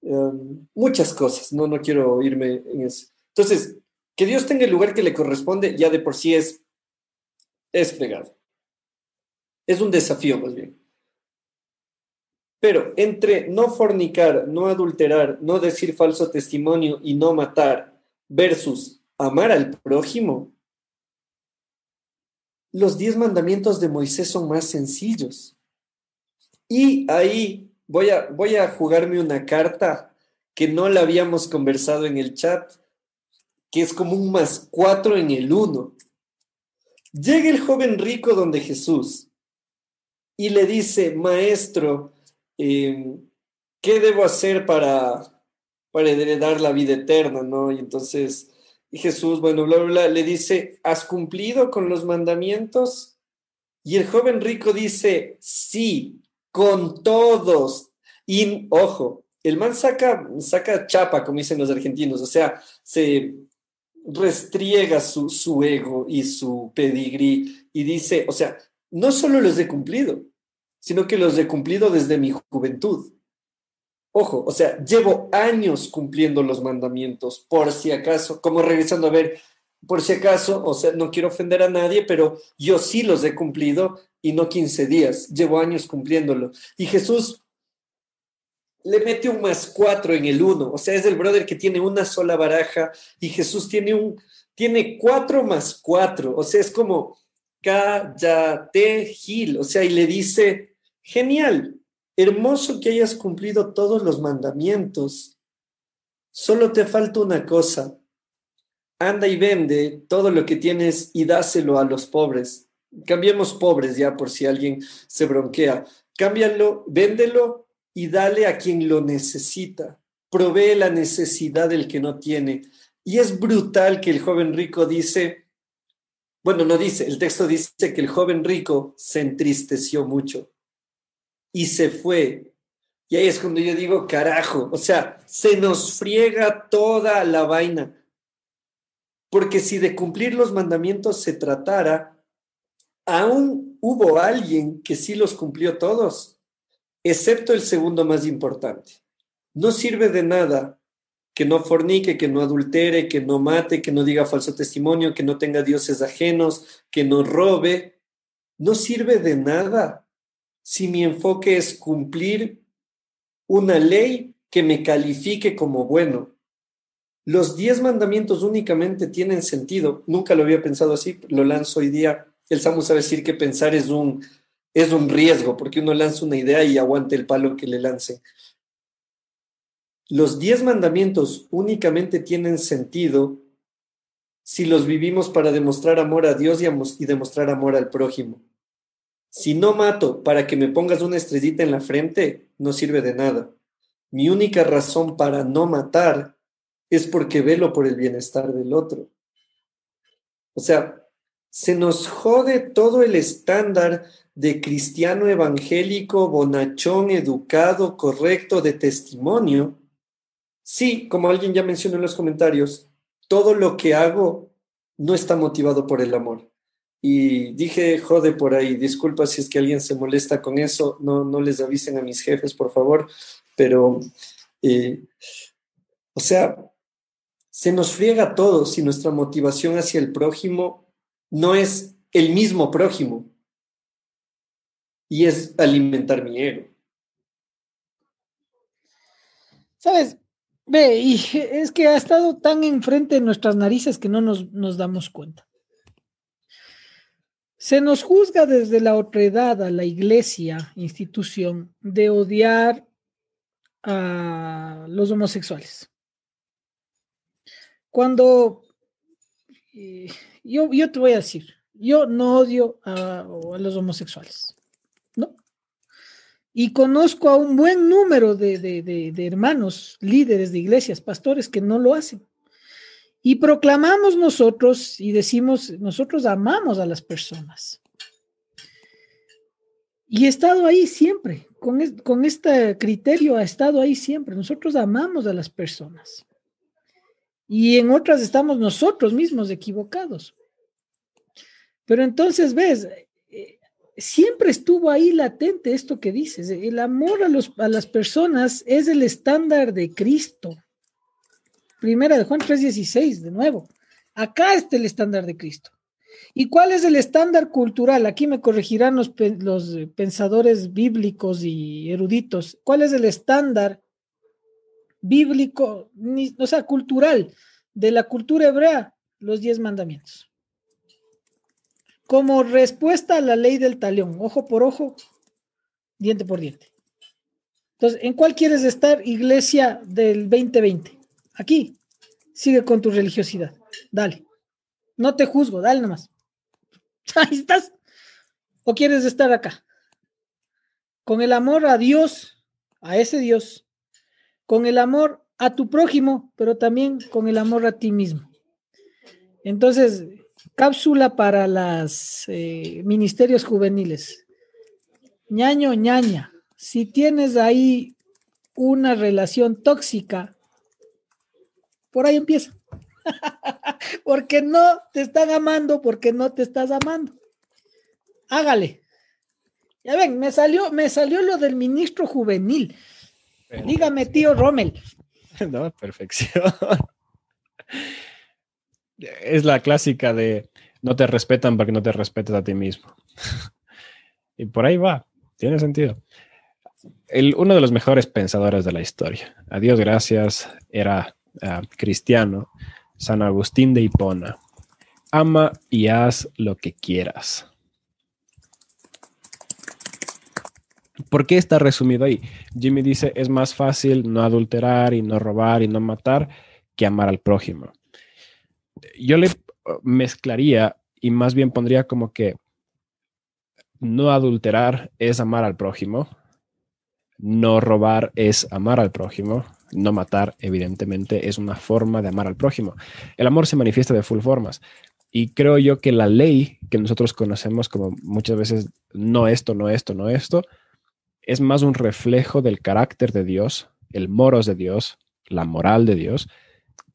em, muchas cosas, no, no quiero irme en eso. Entonces, que Dios tenga el lugar que le corresponde ya de por sí es es fregado. Es un desafío más bien. Pero entre no fornicar, no adulterar, no decir falso testimonio y no matar versus amar al prójimo, los diez mandamientos de Moisés son más sencillos. Y ahí voy a, voy a jugarme una carta que no la habíamos conversado en el chat, que es como un más cuatro en el uno. Llega el joven rico donde Jesús y le dice, maestro, em, ¿qué debo hacer para, para heredar la vida eterna? ¿no? Y entonces Jesús, bueno, bla, bla, bla, le dice, ¿has cumplido con los mandamientos? Y el joven rico dice, sí, con todos. Y ojo, el man saca, saca chapa, como dicen los argentinos, o sea, se, restriega su, su ego y su pedigrí y dice, o sea, no solo los he cumplido, sino que los he cumplido desde mi juventud. Ojo, o sea, llevo años cumpliendo los mandamientos, por si acaso, como regresando a ver, por si acaso, o sea, no quiero ofender a nadie, pero yo sí los he cumplido y no 15 días, llevo años cumpliéndolo. Y Jesús le mete un más cuatro en el uno. O sea, es el brother que tiene una sola baraja y Jesús tiene un, tiene cuatro más cuatro. O sea, es como cállate, Gil. O sea, y le dice, genial, hermoso que hayas cumplido todos los mandamientos. Solo te falta una cosa. Anda y vende todo lo que tienes y dáselo a los pobres. Cambiemos pobres ya por si alguien se bronquea. Cámbialo, véndelo y dale a quien lo necesita. Provee la necesidad del que no tiene. Y es brutal que el joven rico dice, bueno, no dice, el texto dice que el joven rico se entristeció mucho y se fue. Y ahí es cuando yo digo, carajo, o sea, se nos friega toda la vaina. Porque si de cumplir los mandamientos se tratara, aún hubo alguien que sí los cumplió todos excepto el segundo más importante. No sirve de nada que no fornique, que no adultere, que no mate, que no diga falso testimonio, que no tenga dioses ajenos, que no robe. No sirve de nada si mi enfoque es cumplir una ley que me califique como bueno. Los diez mandamientos únicamente tienen sentido. Nunca lo había pensado así, lo lanzo hoy día el Samu sabe decir que pensar es un, es un riesgo, porque uno lanza una idea y aguante el palo que le lance. Los diez mandamientos únicamente tienen sentido si los vivimos para demostrar amor a Dios y, demostrar amor al prójimo. Si no mato para que me pongas una estrellita en la frente, no sirve de nada. Mi única razón para no matar es porque velo por el bienestar del otro. O sea, se nos jode todo el estándar de cristiano evangélico, bonachón, educado, correcto, de testimonio. Sí, como alguien ya mencionó en los comentarios, todo lo que hago no está motivado por el amor. Y dije, jode por ahí, disculpa si es que alguien se molesta con eso, no, no les avisen a mis jefes, por favor, pero, eh, o sea, se nos friega todo si nuestra motivación hacia el prójimo no es el mismo prójimo y es alimentar mi ego. ¿Sabes? Ve, y es que ha estado tan enfrente de nuestras narices que no nos, nos damos cuenta. Se nos juzga desde la otredad a la iglesia, institución, de odiar a los homosexuales. Cuando eh, yo, yo te voy a decir, yo no odio a, los homosexuales, ¿no? Y conozco a un buen número de, hermanos, líderes de iglesias, pastores que no lo hacen. Y proclamamos nosotros y decimos, nosotros amamos a las personas. Y he estado ahí siempre, con, con este criterio ha estado ahí siempre. Nosotros amamos a las personas. Y en otras estamos nosotros mismos equivocados. Pero entonces, ves, siempre estuvo ahí latente esto que dices. El amor a, los, a las personas es el estándar de Cristo. Primera de Juan 3:16, de nuevo. Acá está el estándar de Cristo. ¿Y cuál es el estándar cultural? Aquí me corregirán los, los pensadores bíblicos y eruditos. ¿Cuál es el estándar bíblico, o sea, cultural de la cultura hebrea? Los diez mandamientos como respuesta a la ley del talión, ojo por ojo, diente por diente. Entonces, ¿en cuál quieres estar, iglesia del 2020? Aquí. Sigue con tu religiosidad. Dale. No te juzgo, dale nomás. Ahí estás. ¿O quieres estar acá? Con el amor a Dios, a ese Dios, con el amor a tu prójimo, pero también con el amor a ti mismo. Entonces, Cápsula para los eh, ministerios juveniles. ñaño, ñaña, si tienes ahí una relación tóxica, por ahí empieza. porque no te están amando, porque no te estás amando. Hágale. Ya ven, me salió, me salió lo del ministro juvenil. Dígame, tío Rommel. No, perfección es la clásica de no te respetan porque no te respetas a ti mismo. y por ahí va, tiene sentido. El, uno de los mejores pensadores de la historia, a Dios gracias, era ah, cristiano, San Agustín de Hipona. Ama y haz lo que quieras. ¿Por qué está resumido ahí? Jimmy dice, es más fácil no adulterar y no robar y no matar que amar al prójimo yo le mezclaría y más bien pondría como que no adulterar es amar al prójimo, no robar es amar al prójimo, no matar evidentemente es una forma de amar al prójimo. El amor se manifiesta de full formas y creo yo que la ley que nosotros conocemos como muchas veces no esto, no esto, no esto, es más un reflejo del carácter de Dios, el moros de Dios, la moral de Dios,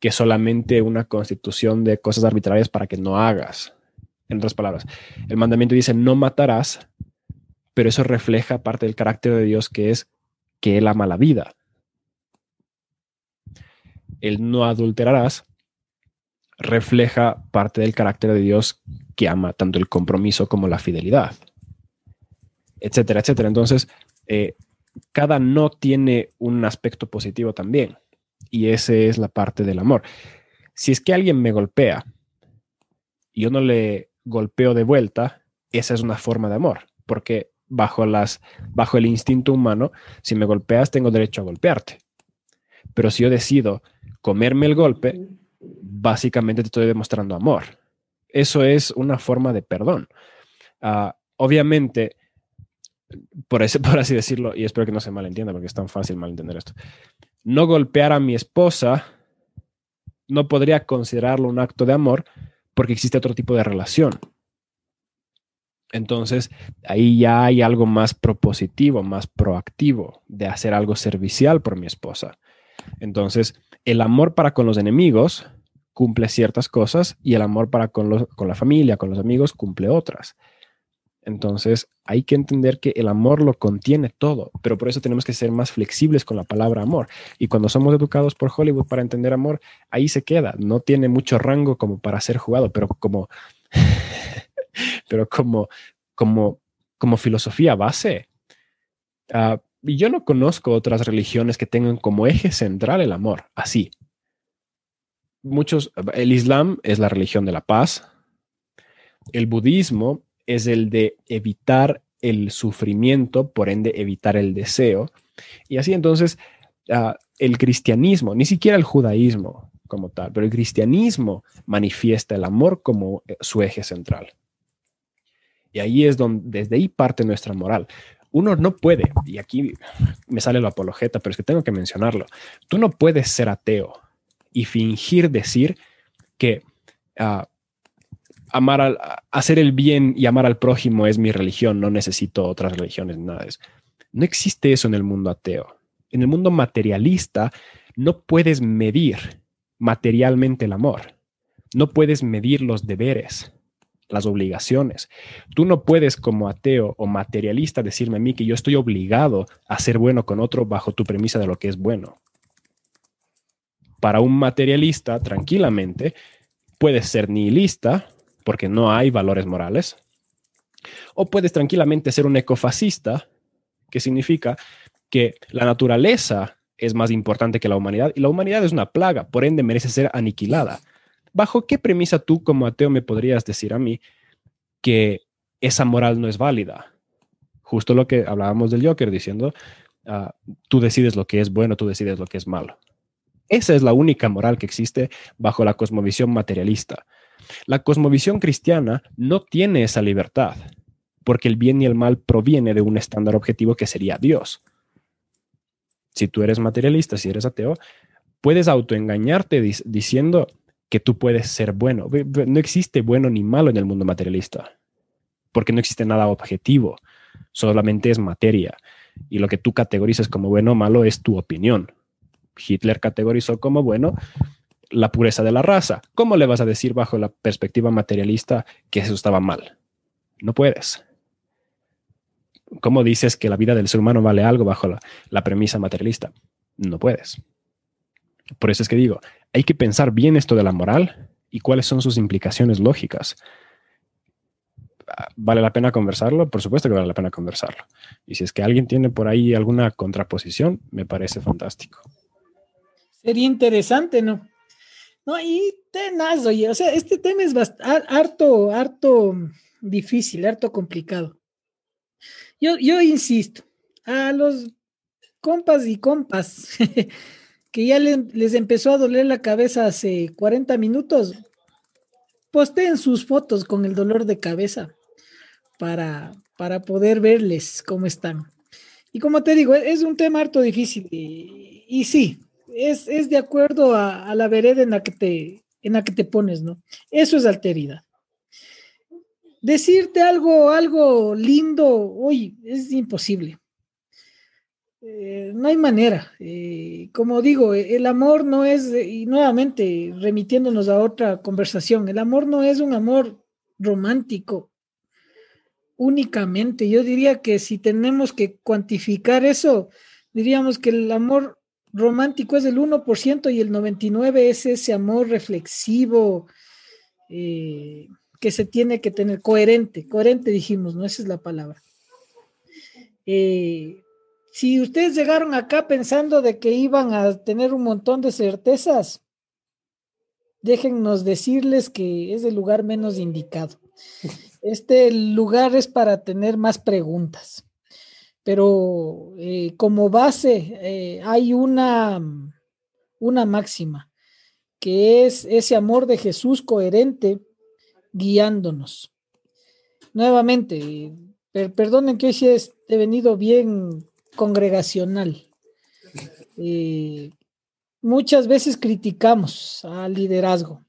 que solamente una constitución de cosas arbitrarias para que no hagas. En otras palabras, el mandamiento dice no matarás, pero eso refleja parte del carácter de Dios que es que Él ama la vida. El no adulterarás refleja parte del carácter de Dios que ama tanto el compromiso como la fidelidad, etcétera, etcétera. Entonces, eh, cada no tiene un aspecto positivo también. Y esa es la parte del amor. Si es que alguien me golpea y yo no le golpeo de vuelta, esa es una forma de amor, porque bajo, las, bajo el instinto humano, si me golpeas, tengo derecho a golpearte. Pero si yo decido comerme el golpe, básicamente te estoy demostrando amor. Eso es una forma de perdón. Ah, obviamente, por, ese, por así decirlo, y espero que no se malentienda porque es tan fácil malentender esto, no golpear a mi esposa no podría considerarlo un acto de amor porque existe otro tipo de relación. Entonces, ahí ya hay algo más propositivo, más proactivo de hacer algo servicial por mi esposa. Entonces, el amor para con los enemigos cumple ciertas cosas y el amor para con, con la familia, con los amigos, cumple otras. Entonces, hay que entender que el amor lo contiene todo, pero por eso tenemos que ser más flexibles con la palabra amor. Y cuando somos educados por Hollywood para entender amor, ahí se queda. No tiene mucho rango como para ser jugado, pero como, pero como, como, como filosofía base. Uh, y yo no conozco otras religiones que tengan como eje central el amor, así. Muchos, el Islam es la religión de la paz, el budismo es el de evitar el sufrimiento, por ende evitar el deseo. Y así entonces ah, el cristianismo, ni siquiera el judaísmo como tal, pero el cristianismo manifiesta el amor como eh, su eje central. Y ahí es donde, desde ahí parte nuestra moral. Uno no puede, y aquí me sale lo apologeta, pero es que tengo que mencionarlo, tú no puedes ser ateo y fingir decir que uh, amar al, hacer el bien y amar al prójimo es mi religión, no necesito otras religiones, nada de eso. No existe eso en el mundo ateo. En el mundo materialista no puedes medir materialmente el amor. No puedes medir los deberes, las obligaciones. Tú no puedes como ateo o materialista decirme a mí que yo estoy obligado a ser bueno con otro bajo tu premisa de lo que es bueno. Para un materialista, tranquilamente, puedes ser nihilista porque no hay valores morales. O puedes tranquilamente ser un ecofascista, que significa que la naturaleza es más importante que la humanidad y la humanidad es una plaga, por ende merece ser aniquilada. ¿Bajo qué premisa tú como ateo me podrías decir a mí que esa moral no es válida? Justo lo que hablábamos del Joker diciendo, ah, tú decides lo que es bueno, tú decides lo que es malo. Esa es la única moral que existe bajo la cosmovisión materialista. La cosmovisión cristiana no tiene esa libertad, porque el bien y el mal proviene de un estándar objetivo que sería Dios. Si tú eres materialista, si eres ateo, puedes autoengañarte diciendo que tú puedes ser bueno. No existe bueno ni malo en el mundo materialista, porque no existe nada objetivo, solamente es materia. Y lo que tú categorizas como bueno o malo es tu opinión. Hitler categorizó como bueno la pureza de la raza. ¿Cómo le vas a decir bajo la perspectiva materialista que eso estaba mal? No puedes. ¿Cómo dices que la vida del ser humano vale algo bajo la, premisa materialista? No puedes. Por eso es que digo, hay que pensar bien esto de la moral y cuáles son sus implicaciones lógicas. ¿Vale la pena conversarlo? Por supuesto que vale la pena conversarlo. Y si es que alguien tiene por ahí alguna contraposición, me parece fantástico. Sería interesante, ¿no? No, y tenaz, oye, o sea, este tema es harto, harto difícil, harto complicado. Yo, yo insisto, a los compas y compas que ya les empezó a doler la cabeza hace 40 minutos, posteen sus fotos con el dolor de cabeza para, para poder verles cómo están. Y como te digo, es un tema harto difícil y sí, es, de acuerdo a, la vereda en la que te, en la que te pones, ¿no? Eso es alteridad. Decirte algo, algo lindo, hoy es imposible. Eh, no hay manera. Eh, como digo, el amor no es, y nuevamente remitiéndonos a otra conversación, el amor no es un amor romántico únicamente. Yo diría que si tenemos que cuantificar eso, diríamos que el amor romántico es el 1% y el 99% es ese amor reflexivo eh, que se tiene que tener, coherente, coherente dijimos, ¿no? Esa es la palabra. Eh, si ustedes llegaron acá pensando de que iban a tener un montón de certezas, déjennos decirles que es el lugar menos indicado. Este lugar es para tener más preguntas, pero eh, como base eh, hay una, una máxima, que es ese amor de Jesús coherente guiándonos. Nuevamente, perdonen que hoy sí he venido bien congregacional. Eh, muchas veces criticamos al liderazgo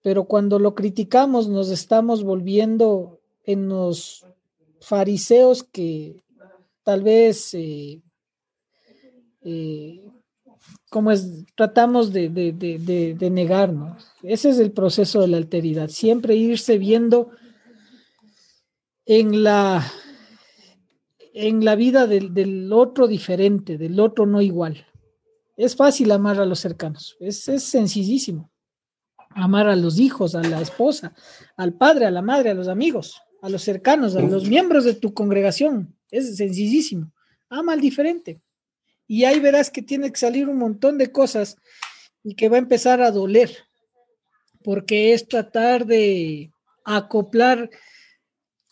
pero cuando lo criticamos nos estamos volviendo en los fariseos que tal vez, eh, eh, como es, tratamos de, de, negarnos. Ese es el proceso de la alteridad, siempre irse viendo en la, en la vida del, otro diferente, del otro no igual. Es fácil amar a los cercanos, es sencillísimo amar a los hijos, a la esposa, al padre, a la madre, a los amigos, a los cercanos, a los miembros de tu congregación. Es sencillísimo. Ama al diferente. Y ahí verás que tiene que salir un montón de cosas y que va a empezar a doler, porque es tratar de acoplar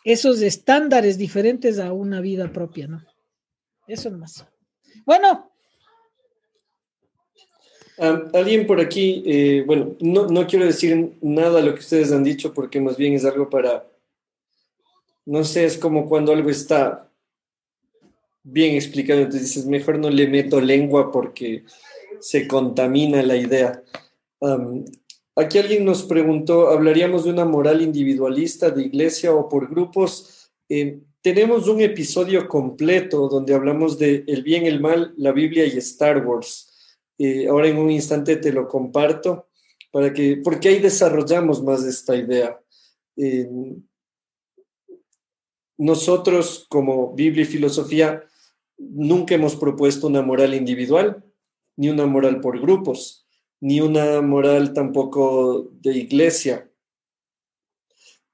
esos estándares diferentes a una vida propia, ¿no? Eso es más. Bueno, alguien por aquí, eh, bueno, no, no, quiero decir nada de lo que ustedes han dicho porque más bien es algo para, no sé, es como cuando algo está bien explicado, entonces dices, mejor no le meto lengua porque se contamina la idea. aquí alguien nos preguntó, ¿hablaríamos de una moral individualista de iglesia o por grupos? Eh, tenemos un episodio completo donde hablamos de el bien, el mal, la Biblia y Star Wars ahora en un instante te lo comparto, para que, porque ahí desarrollamos más esta idea. Nosotros como Biblia y filosofía nunca hemos propuesto una moral individual, ni una moral por grupos, ni una moral tampoco de iglesia.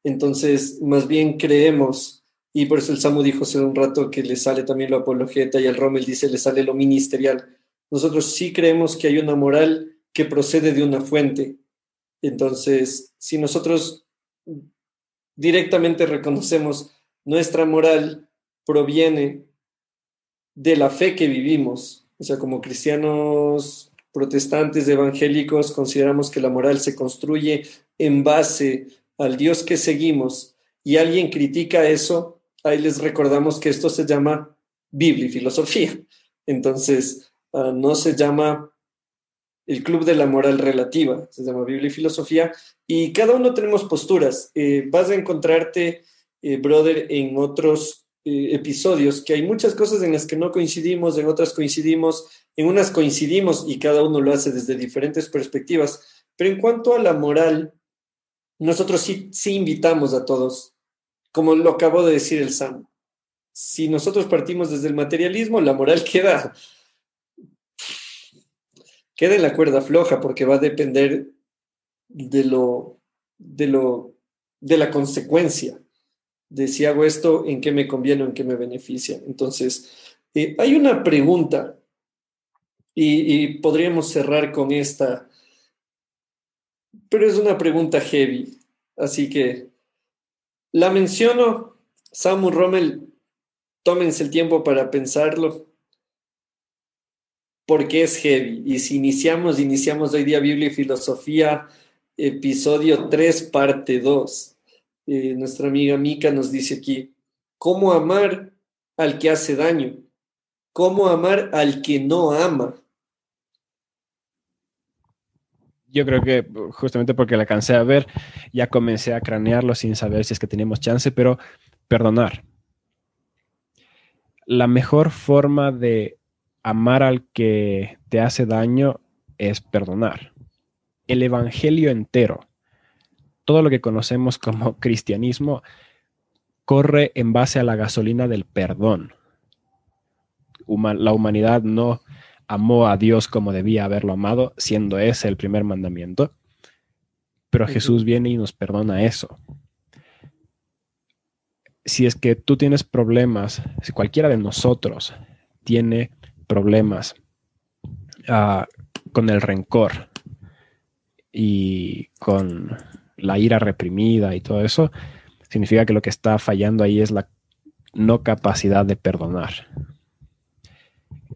Entonces, más bien creemos, y por eso el Samu dijo hace un rato que le sale también lo apologeta y al Rommel dice le sale lo ministerial nosotros sí creemos que hay una moral que procede de una fuente. Entonces, si nosotros directamente reconocemos nuestra moral proviene de la fe que vivimos, o sea, como cristianos protestantes evangélicos consideramos que la moral se construye en base al Dios que seguimos y alguien critica eso, ahí les recordamos que esto se llama Biblia y filosofía. Entonces, Ah, no se llama el Club de la Moral Relativa, se llama Biblia y Filosofía, y cada uno tenemos posturas. Eh, vas a encontrarte, eh, brother, en otros eh, episodios que hay muchas cosas en las que no coincidimos, en otras coincidimos, en unas coincidimos y cada uno lo hace desde diferentes perspectivas, pero en cuanto a la moral, nosotros sí, invitamos a todos, como lo acabó de decir el Sam. Si nosotros partimos desde el materialismo, la moral queda queda en la cuerda floja porque va a depender de lo, de lo, de la consecuencia de si hago esto, en qué me conviene o en qué me beneficia. Entonces, eh, hay una pregunta y, y, podríamos cerrar con esta, pero es una pregunta heavy, así que la menciono. Samu Rommel, tómense el tiempo para pensarlo porque es heavy. Y si iniciamos, iniciamos hoy día Biblia y Filosofía, episodio 3, parte 2. Eh, nuestra amiga Mica nos dice aquí, ¿cómo amar al que hace daño? ¿Cómo amar al que no ama? Yo creo que justamente porque la cansé a ver, ya comencé a cranearlo sin saber si es que teníamos chance, pero perdonar. La mejor forma de amar al que te hace daño es perdonar. El Evangelio entero, todo lo que conocemos como cristianismo, corre en base a la gasolina del perdón. la humanidad no amó a Dios como debía haberlo amado, siendo ese el primer mandamiento, pero Jesús viene y nos perdona eso. Si es que tú tienes problemas, si cualquiera de nosotros tiene problemas ah, con el rencor y con la ira reprimida y todo eso, significa que lo que está fallando ahí es la no capacidad de perdonar.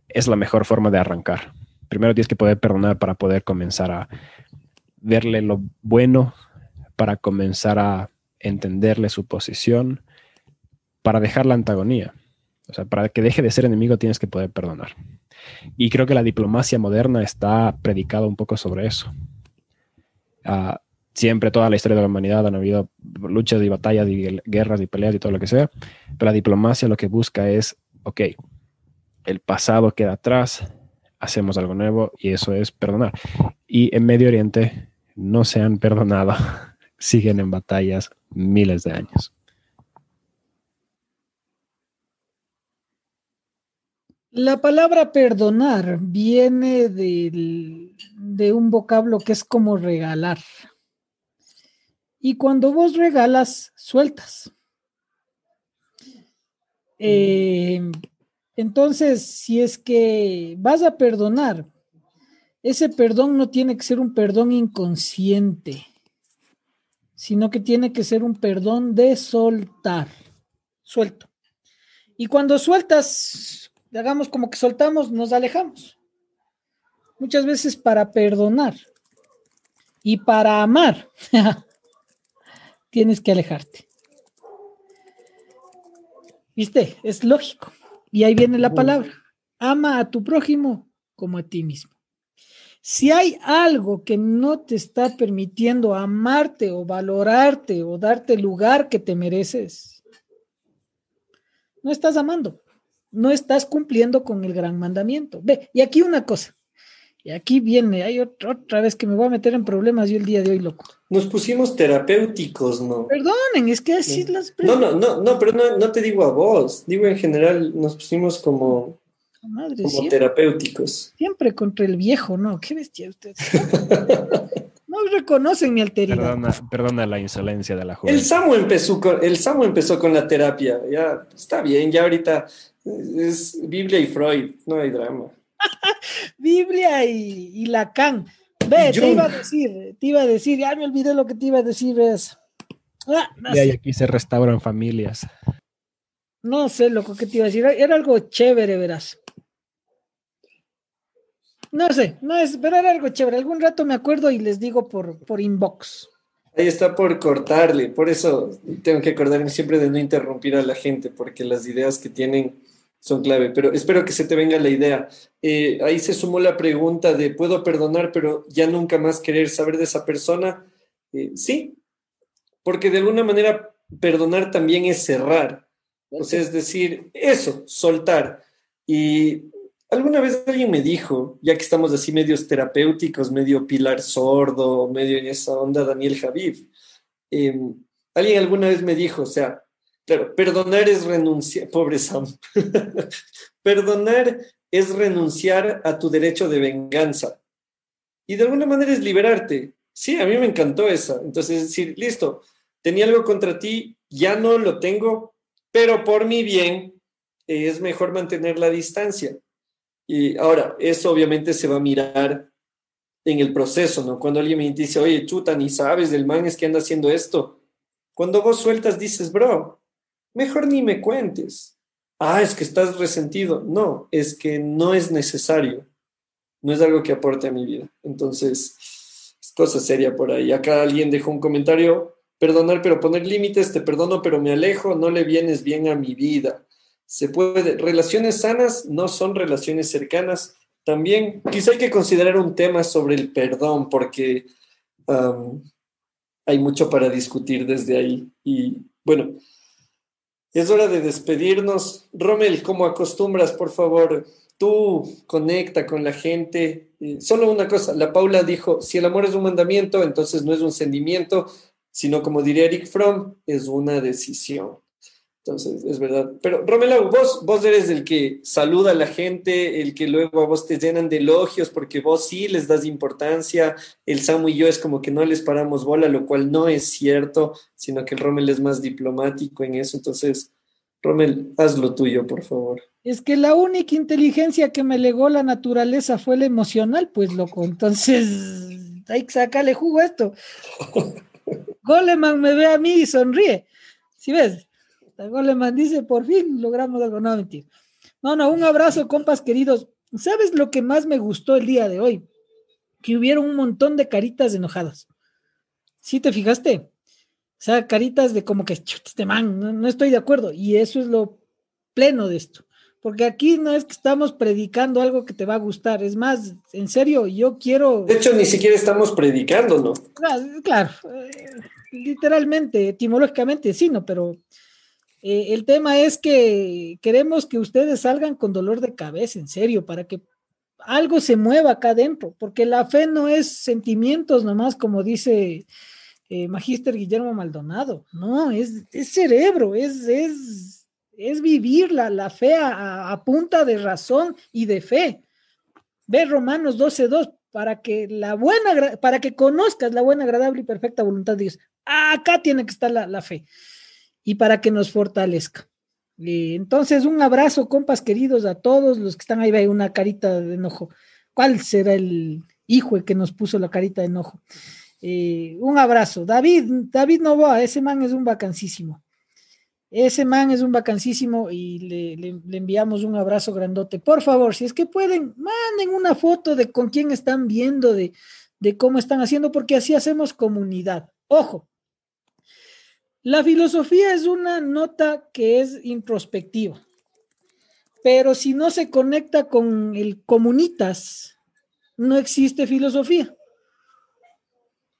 Es la mejor forma de arrancar. Primero tienes que poder perdonar para poder comenzar a verle lo bueno, para comenzar a entenderle su posición, para dejar la antagonía. O sea, para que deje de ser enemigo tienes que poder perdonar. Y creo que la diplomacia moderna está predicada un poco sobre eso. Ah, siempre, toda la historia de la humanidad han habido luchas y batallas y guerras y peleas y todo lo que sea, pero la diplomacia lo que busca es, ok, el pasado queda atrás, hacemos algo nuevo y eso es perdonar. Y en Medio Oriente no se han perdonado, siguen en batallas miles de años. La palabra perdonar viene de un vocablo que es como regalar. Y cuando vos regalas, sueltas. Eh, entonces, si es que vas a perdonar, ese perdón no tiene que ser un perdón inconsciente, sino que tiene que ser un perdón de soltar, suelto. Y cuando sueltas, hagamos como que soltamos, nos alejamos. Muchas veces para perdonar y para amar, tienes que alejarte. ¿Viste? Es lógico. Y ahí viene la palabra. Ama a tu prójimo como a ti mismo. Si hay algo que no te está permitiendo amarte o valorarte o darte el lugar que te mereces, no estás amando no estás cumpliendo con el gran mandamiento. Ve, y aquí una cosa, y aquí viene, hay otra, otra vez que me voy a meter en problemas yo el día de hoy, loco. Nos pusimos terapéuticos, ¿no? Perdonen, es que así las... No, no, no, no, pero no, no, te digo a vos, digo en general, nos pusimos como, Madre, como terapéuticos. Siempre contra el viejo, ¿no? Qué bestia usted. no reconocen mi alteridad. Perdona, perdona, la insolencia de la joven. El Samu empezó con, el Samu empezó con la terapia, ya está bien, ya ahorita es Biblia y Freud, no hay drama. Biblia y, Lacan. Ve, te iba a decir, te iba a decir, ya me olvidé lo que te iba a decir, es. Ah, y aquí se restauran familias. No sé, loco, ¿qué te iba a decir? Era algo chévere, verás. No sé, no es, pero era algo chévere. Algún rato me acuerdo y les digo por, por inbox. Ahí está por cortarle, por eso tengo que acordarme siempre de no interrumpir a la gente, porque las ideas que tienen son clave, pero espero que se te venga la idea. Eh, ahí se sumó la pregunta de, ¿puedo perdonar, pero ya nunca más querer saber de esa persona? Eh, sí, porque de alguna manera perdonar también es cerrar. O sea, es decir, eso, soltar. Y alguna vez alguien me dijo, ya que estamos así medios terapéuticos, medio Pilar Sordo, medio en esa onda Daniel Javif, em, alguien alguna vez me dijo, o sea, Claro, perdonar es renunciar, pobre Sam. perdonar es renunciar a tu derecho de venganza. Y de alguna manera es liberarte. Sí, a mí me encantó esa. Entonces, decir, listo, tenía algo contra ti, ya no lo tengo, pero por mi bien es mejor mantener la distancia. Y ahora, eso obviamente se va a mirar en el proceso, ¿no? Cuando alguien me dice, oye, chuta, ni sabes del man es que anda haciendo esto. Cuando vos sueltas, dices, bro, mejor ni me cuentes. Ah, es que estás resentido. No, es que no es necesario. No es algo que aporte a mi vida. Entonces, es cosa seria por ahí. Acá alguien dejó un comentario, perdonar pero poner límites, te perdono pero me alejo, no le vienes bien a mi vida. Se puede, relaciones sanas no son relaciones cercanas. También quizá hay que considerar un tema sobre el perdón porque hay mucho para discutir desde ahí. Y bueno, es hora de despedirnos. Rommel, como acostumbras, por favor, tú conecta con la gente. solo una cosa, la Paula dijo, si el amor es un mandamiento, entonces no es un sentimiento, sino como diría Eric Fromm, es una decisión. Entonces, es verdad. Pero, Romela, vos, vos eres el que saluda a la gente, el que luego a vos te llenan de elogios porque vos sí les das importancia. El Samu y yo es como que no les paramos bola, lo cual no es cierto, sino que el Rommel es más diplomático en eso. Entonces, Rommel, haz lo tuyo, por favor. Es que la única inteligencia que me legó la naturaleza fue la emocional, pues, loco. Entonces, hay que sacarle jugo a esto. Goleman me ve a mí y sonríe. Si ves, Goleman dice, por fin logramos algo, no mentir. No, no, un abrazo, compas queridos. ¿Sabes lo que más me gustó el día de hoy? Que hubieron un montón de caritas enojadas. ¿Sí te fijaste? O sea, caritas de como que, este man, no, no estoy de acuerdo. Y eso es lo pleno de esto. Porque aquí no es que estamos predicando algo que te va a gustar. Es más, en serio, yo quiero. De hecho, ni siquiera estamos predicando, ¿no? Claro, claro eh, literalmente, etimológicamente sí, ¿no? Pero eh, el tema es que queremos que ustedes salgan con dolor de cabeza, en serio, para que algo se mueva acá adentro, porque la fe no es sentimientos nomás, como dice eh, Magíster Guillermo Maldonado, no, es, es cerebro, es, es, es vivir la, fe a, a, punta de razón y de fe. Ve Romanos 12.2, para que la buena, para que conozcas la buena, agradable y perfecta voluntad de Dios. Acá tiene que estar la, la fe y para que nos fortalezca. entonces, un abrazo, compas queridos, a todos los que están ahí, ve una carita de enojo. ¿Cuál será el hijo que nos puso la carita de enojo? Eh, un abrazo. David, David Novoa, ese man es un vacancísimo. Ese man es un vacancísimo y le, le, le, enviamos un abrazo grandote. Por favor, si es que pueden, manden una foto de con quién están viendo, de, de cómo están haciendo, porque así hacemos comunidad. Ojo, la filosofía es una nota que es introspectiva, pero si no se conecta con el comunitas, no existe filosofía.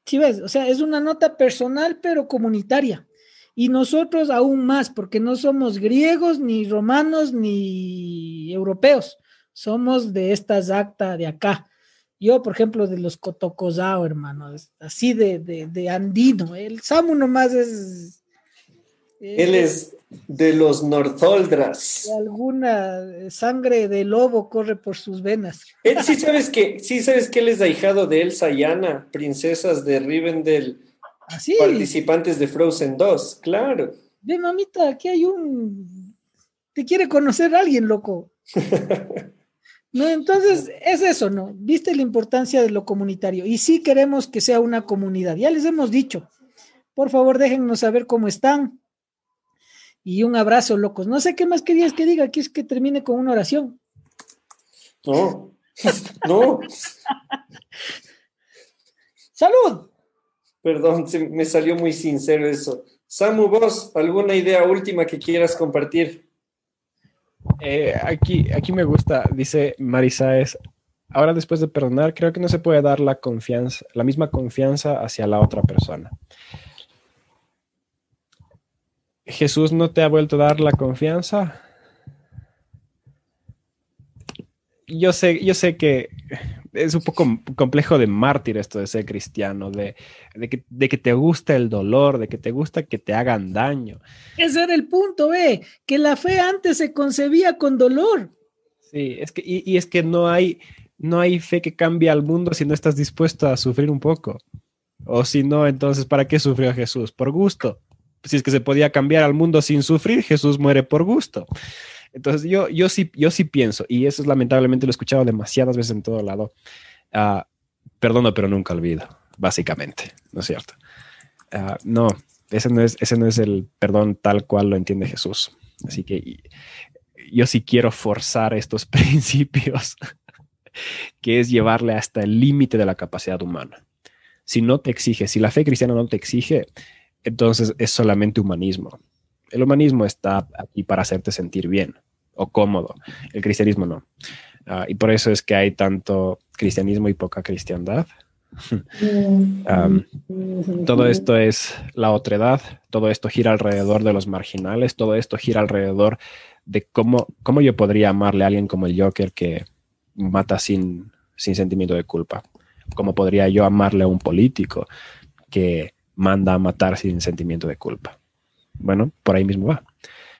¿Sí ves? O sea, es una nota personal, pero comunitaria. Y nosotros aún más, porque no somos griegos, ni romanos, ni europeos. Somos de estas acta de acá. Yo, por ejemplo, de los Cotocosao, hermano, así de, de, de, andino. El Samu nomás es. Él es de los Northoldras. Alguna sangre de lobo corre por sus venas. Él, sí sabes que, sí sabes que él es ahijado de Elsa y Anna, princesas de Rivendell, ¿Así? participantes de Frozen 2, claro. Ve, mamita, aquí hay un. Te quiere conocer a alguien, loco. No, entonces es eso, ¿no? Viste la importancia de lo comunitario y sí queremos que sea una comunidad. Ya les hemos dicho, por favor déjennos saber cómo están y un abrazo, locos. No sé qué más querías que diga, aquí es que termine con una oración. No, no. Salud. Perdón, me salió muy sincero eso. Samu, vos, ¿alguna idea última que quieras compartir? Eh, aquí, aquí me gusta, dice Marisaes, ahora después de perdonar, creo que no se puede dar la confianza, la misma confianza hacia la otra persona. Jesús no te ha vuelto a dar la confianza. Yo sé, yo sé que es un poco complejo de mártir esto de ser cristiano, de, de, que, de, que, te gusta el dolor, de que te gusta que te hagan daño. Ese era el punto, ¿eh? que la fe antes se concebía con dolor. Sí, es que, y, y, es que no hay, no hay fe que cambie al mundo si no estás dispuesto a sufrir un poco. O si no, entonces, ¿para qué sufrió Jesús? Por gusto. Si es que se podía cambiar al mundo sin sufrir, Jesús muere por gusto. Entonces yo, yo, sí, yo sí pienso, y eso es lamentablemente lo he escuchado demasiadas veces en todo lado, uh, perdono pero nunca olvido, básicamente, ¿no es cierto? Uh, no, ese no, es, ese no es el perdón tal cual lo entiende Jesús. Así que yo sí quiero forzar estos principios, que es llevarle hasta el límite de la capacidad humana. Si no te exige, si la fe cristiana no te exige, entonces es solamente humanismo el humanismo está aquí para hacerte sentir bien o cómodo. El cristianismo no. Uh, y por eso es que hay tanto cristianismo y poca cristiandad. um, todo esto es la otredad, todo esto gira alrededor de los marginales, todo esto gira alrededor de cómo, cómo yo podría amarle a alguien como el Joker que mata sin, sin sentimiento de culpa. ¿Cómo podría yo amarle a un político que manda a matar sin sentimiento de culpa? Bueno, por ahí mismo va.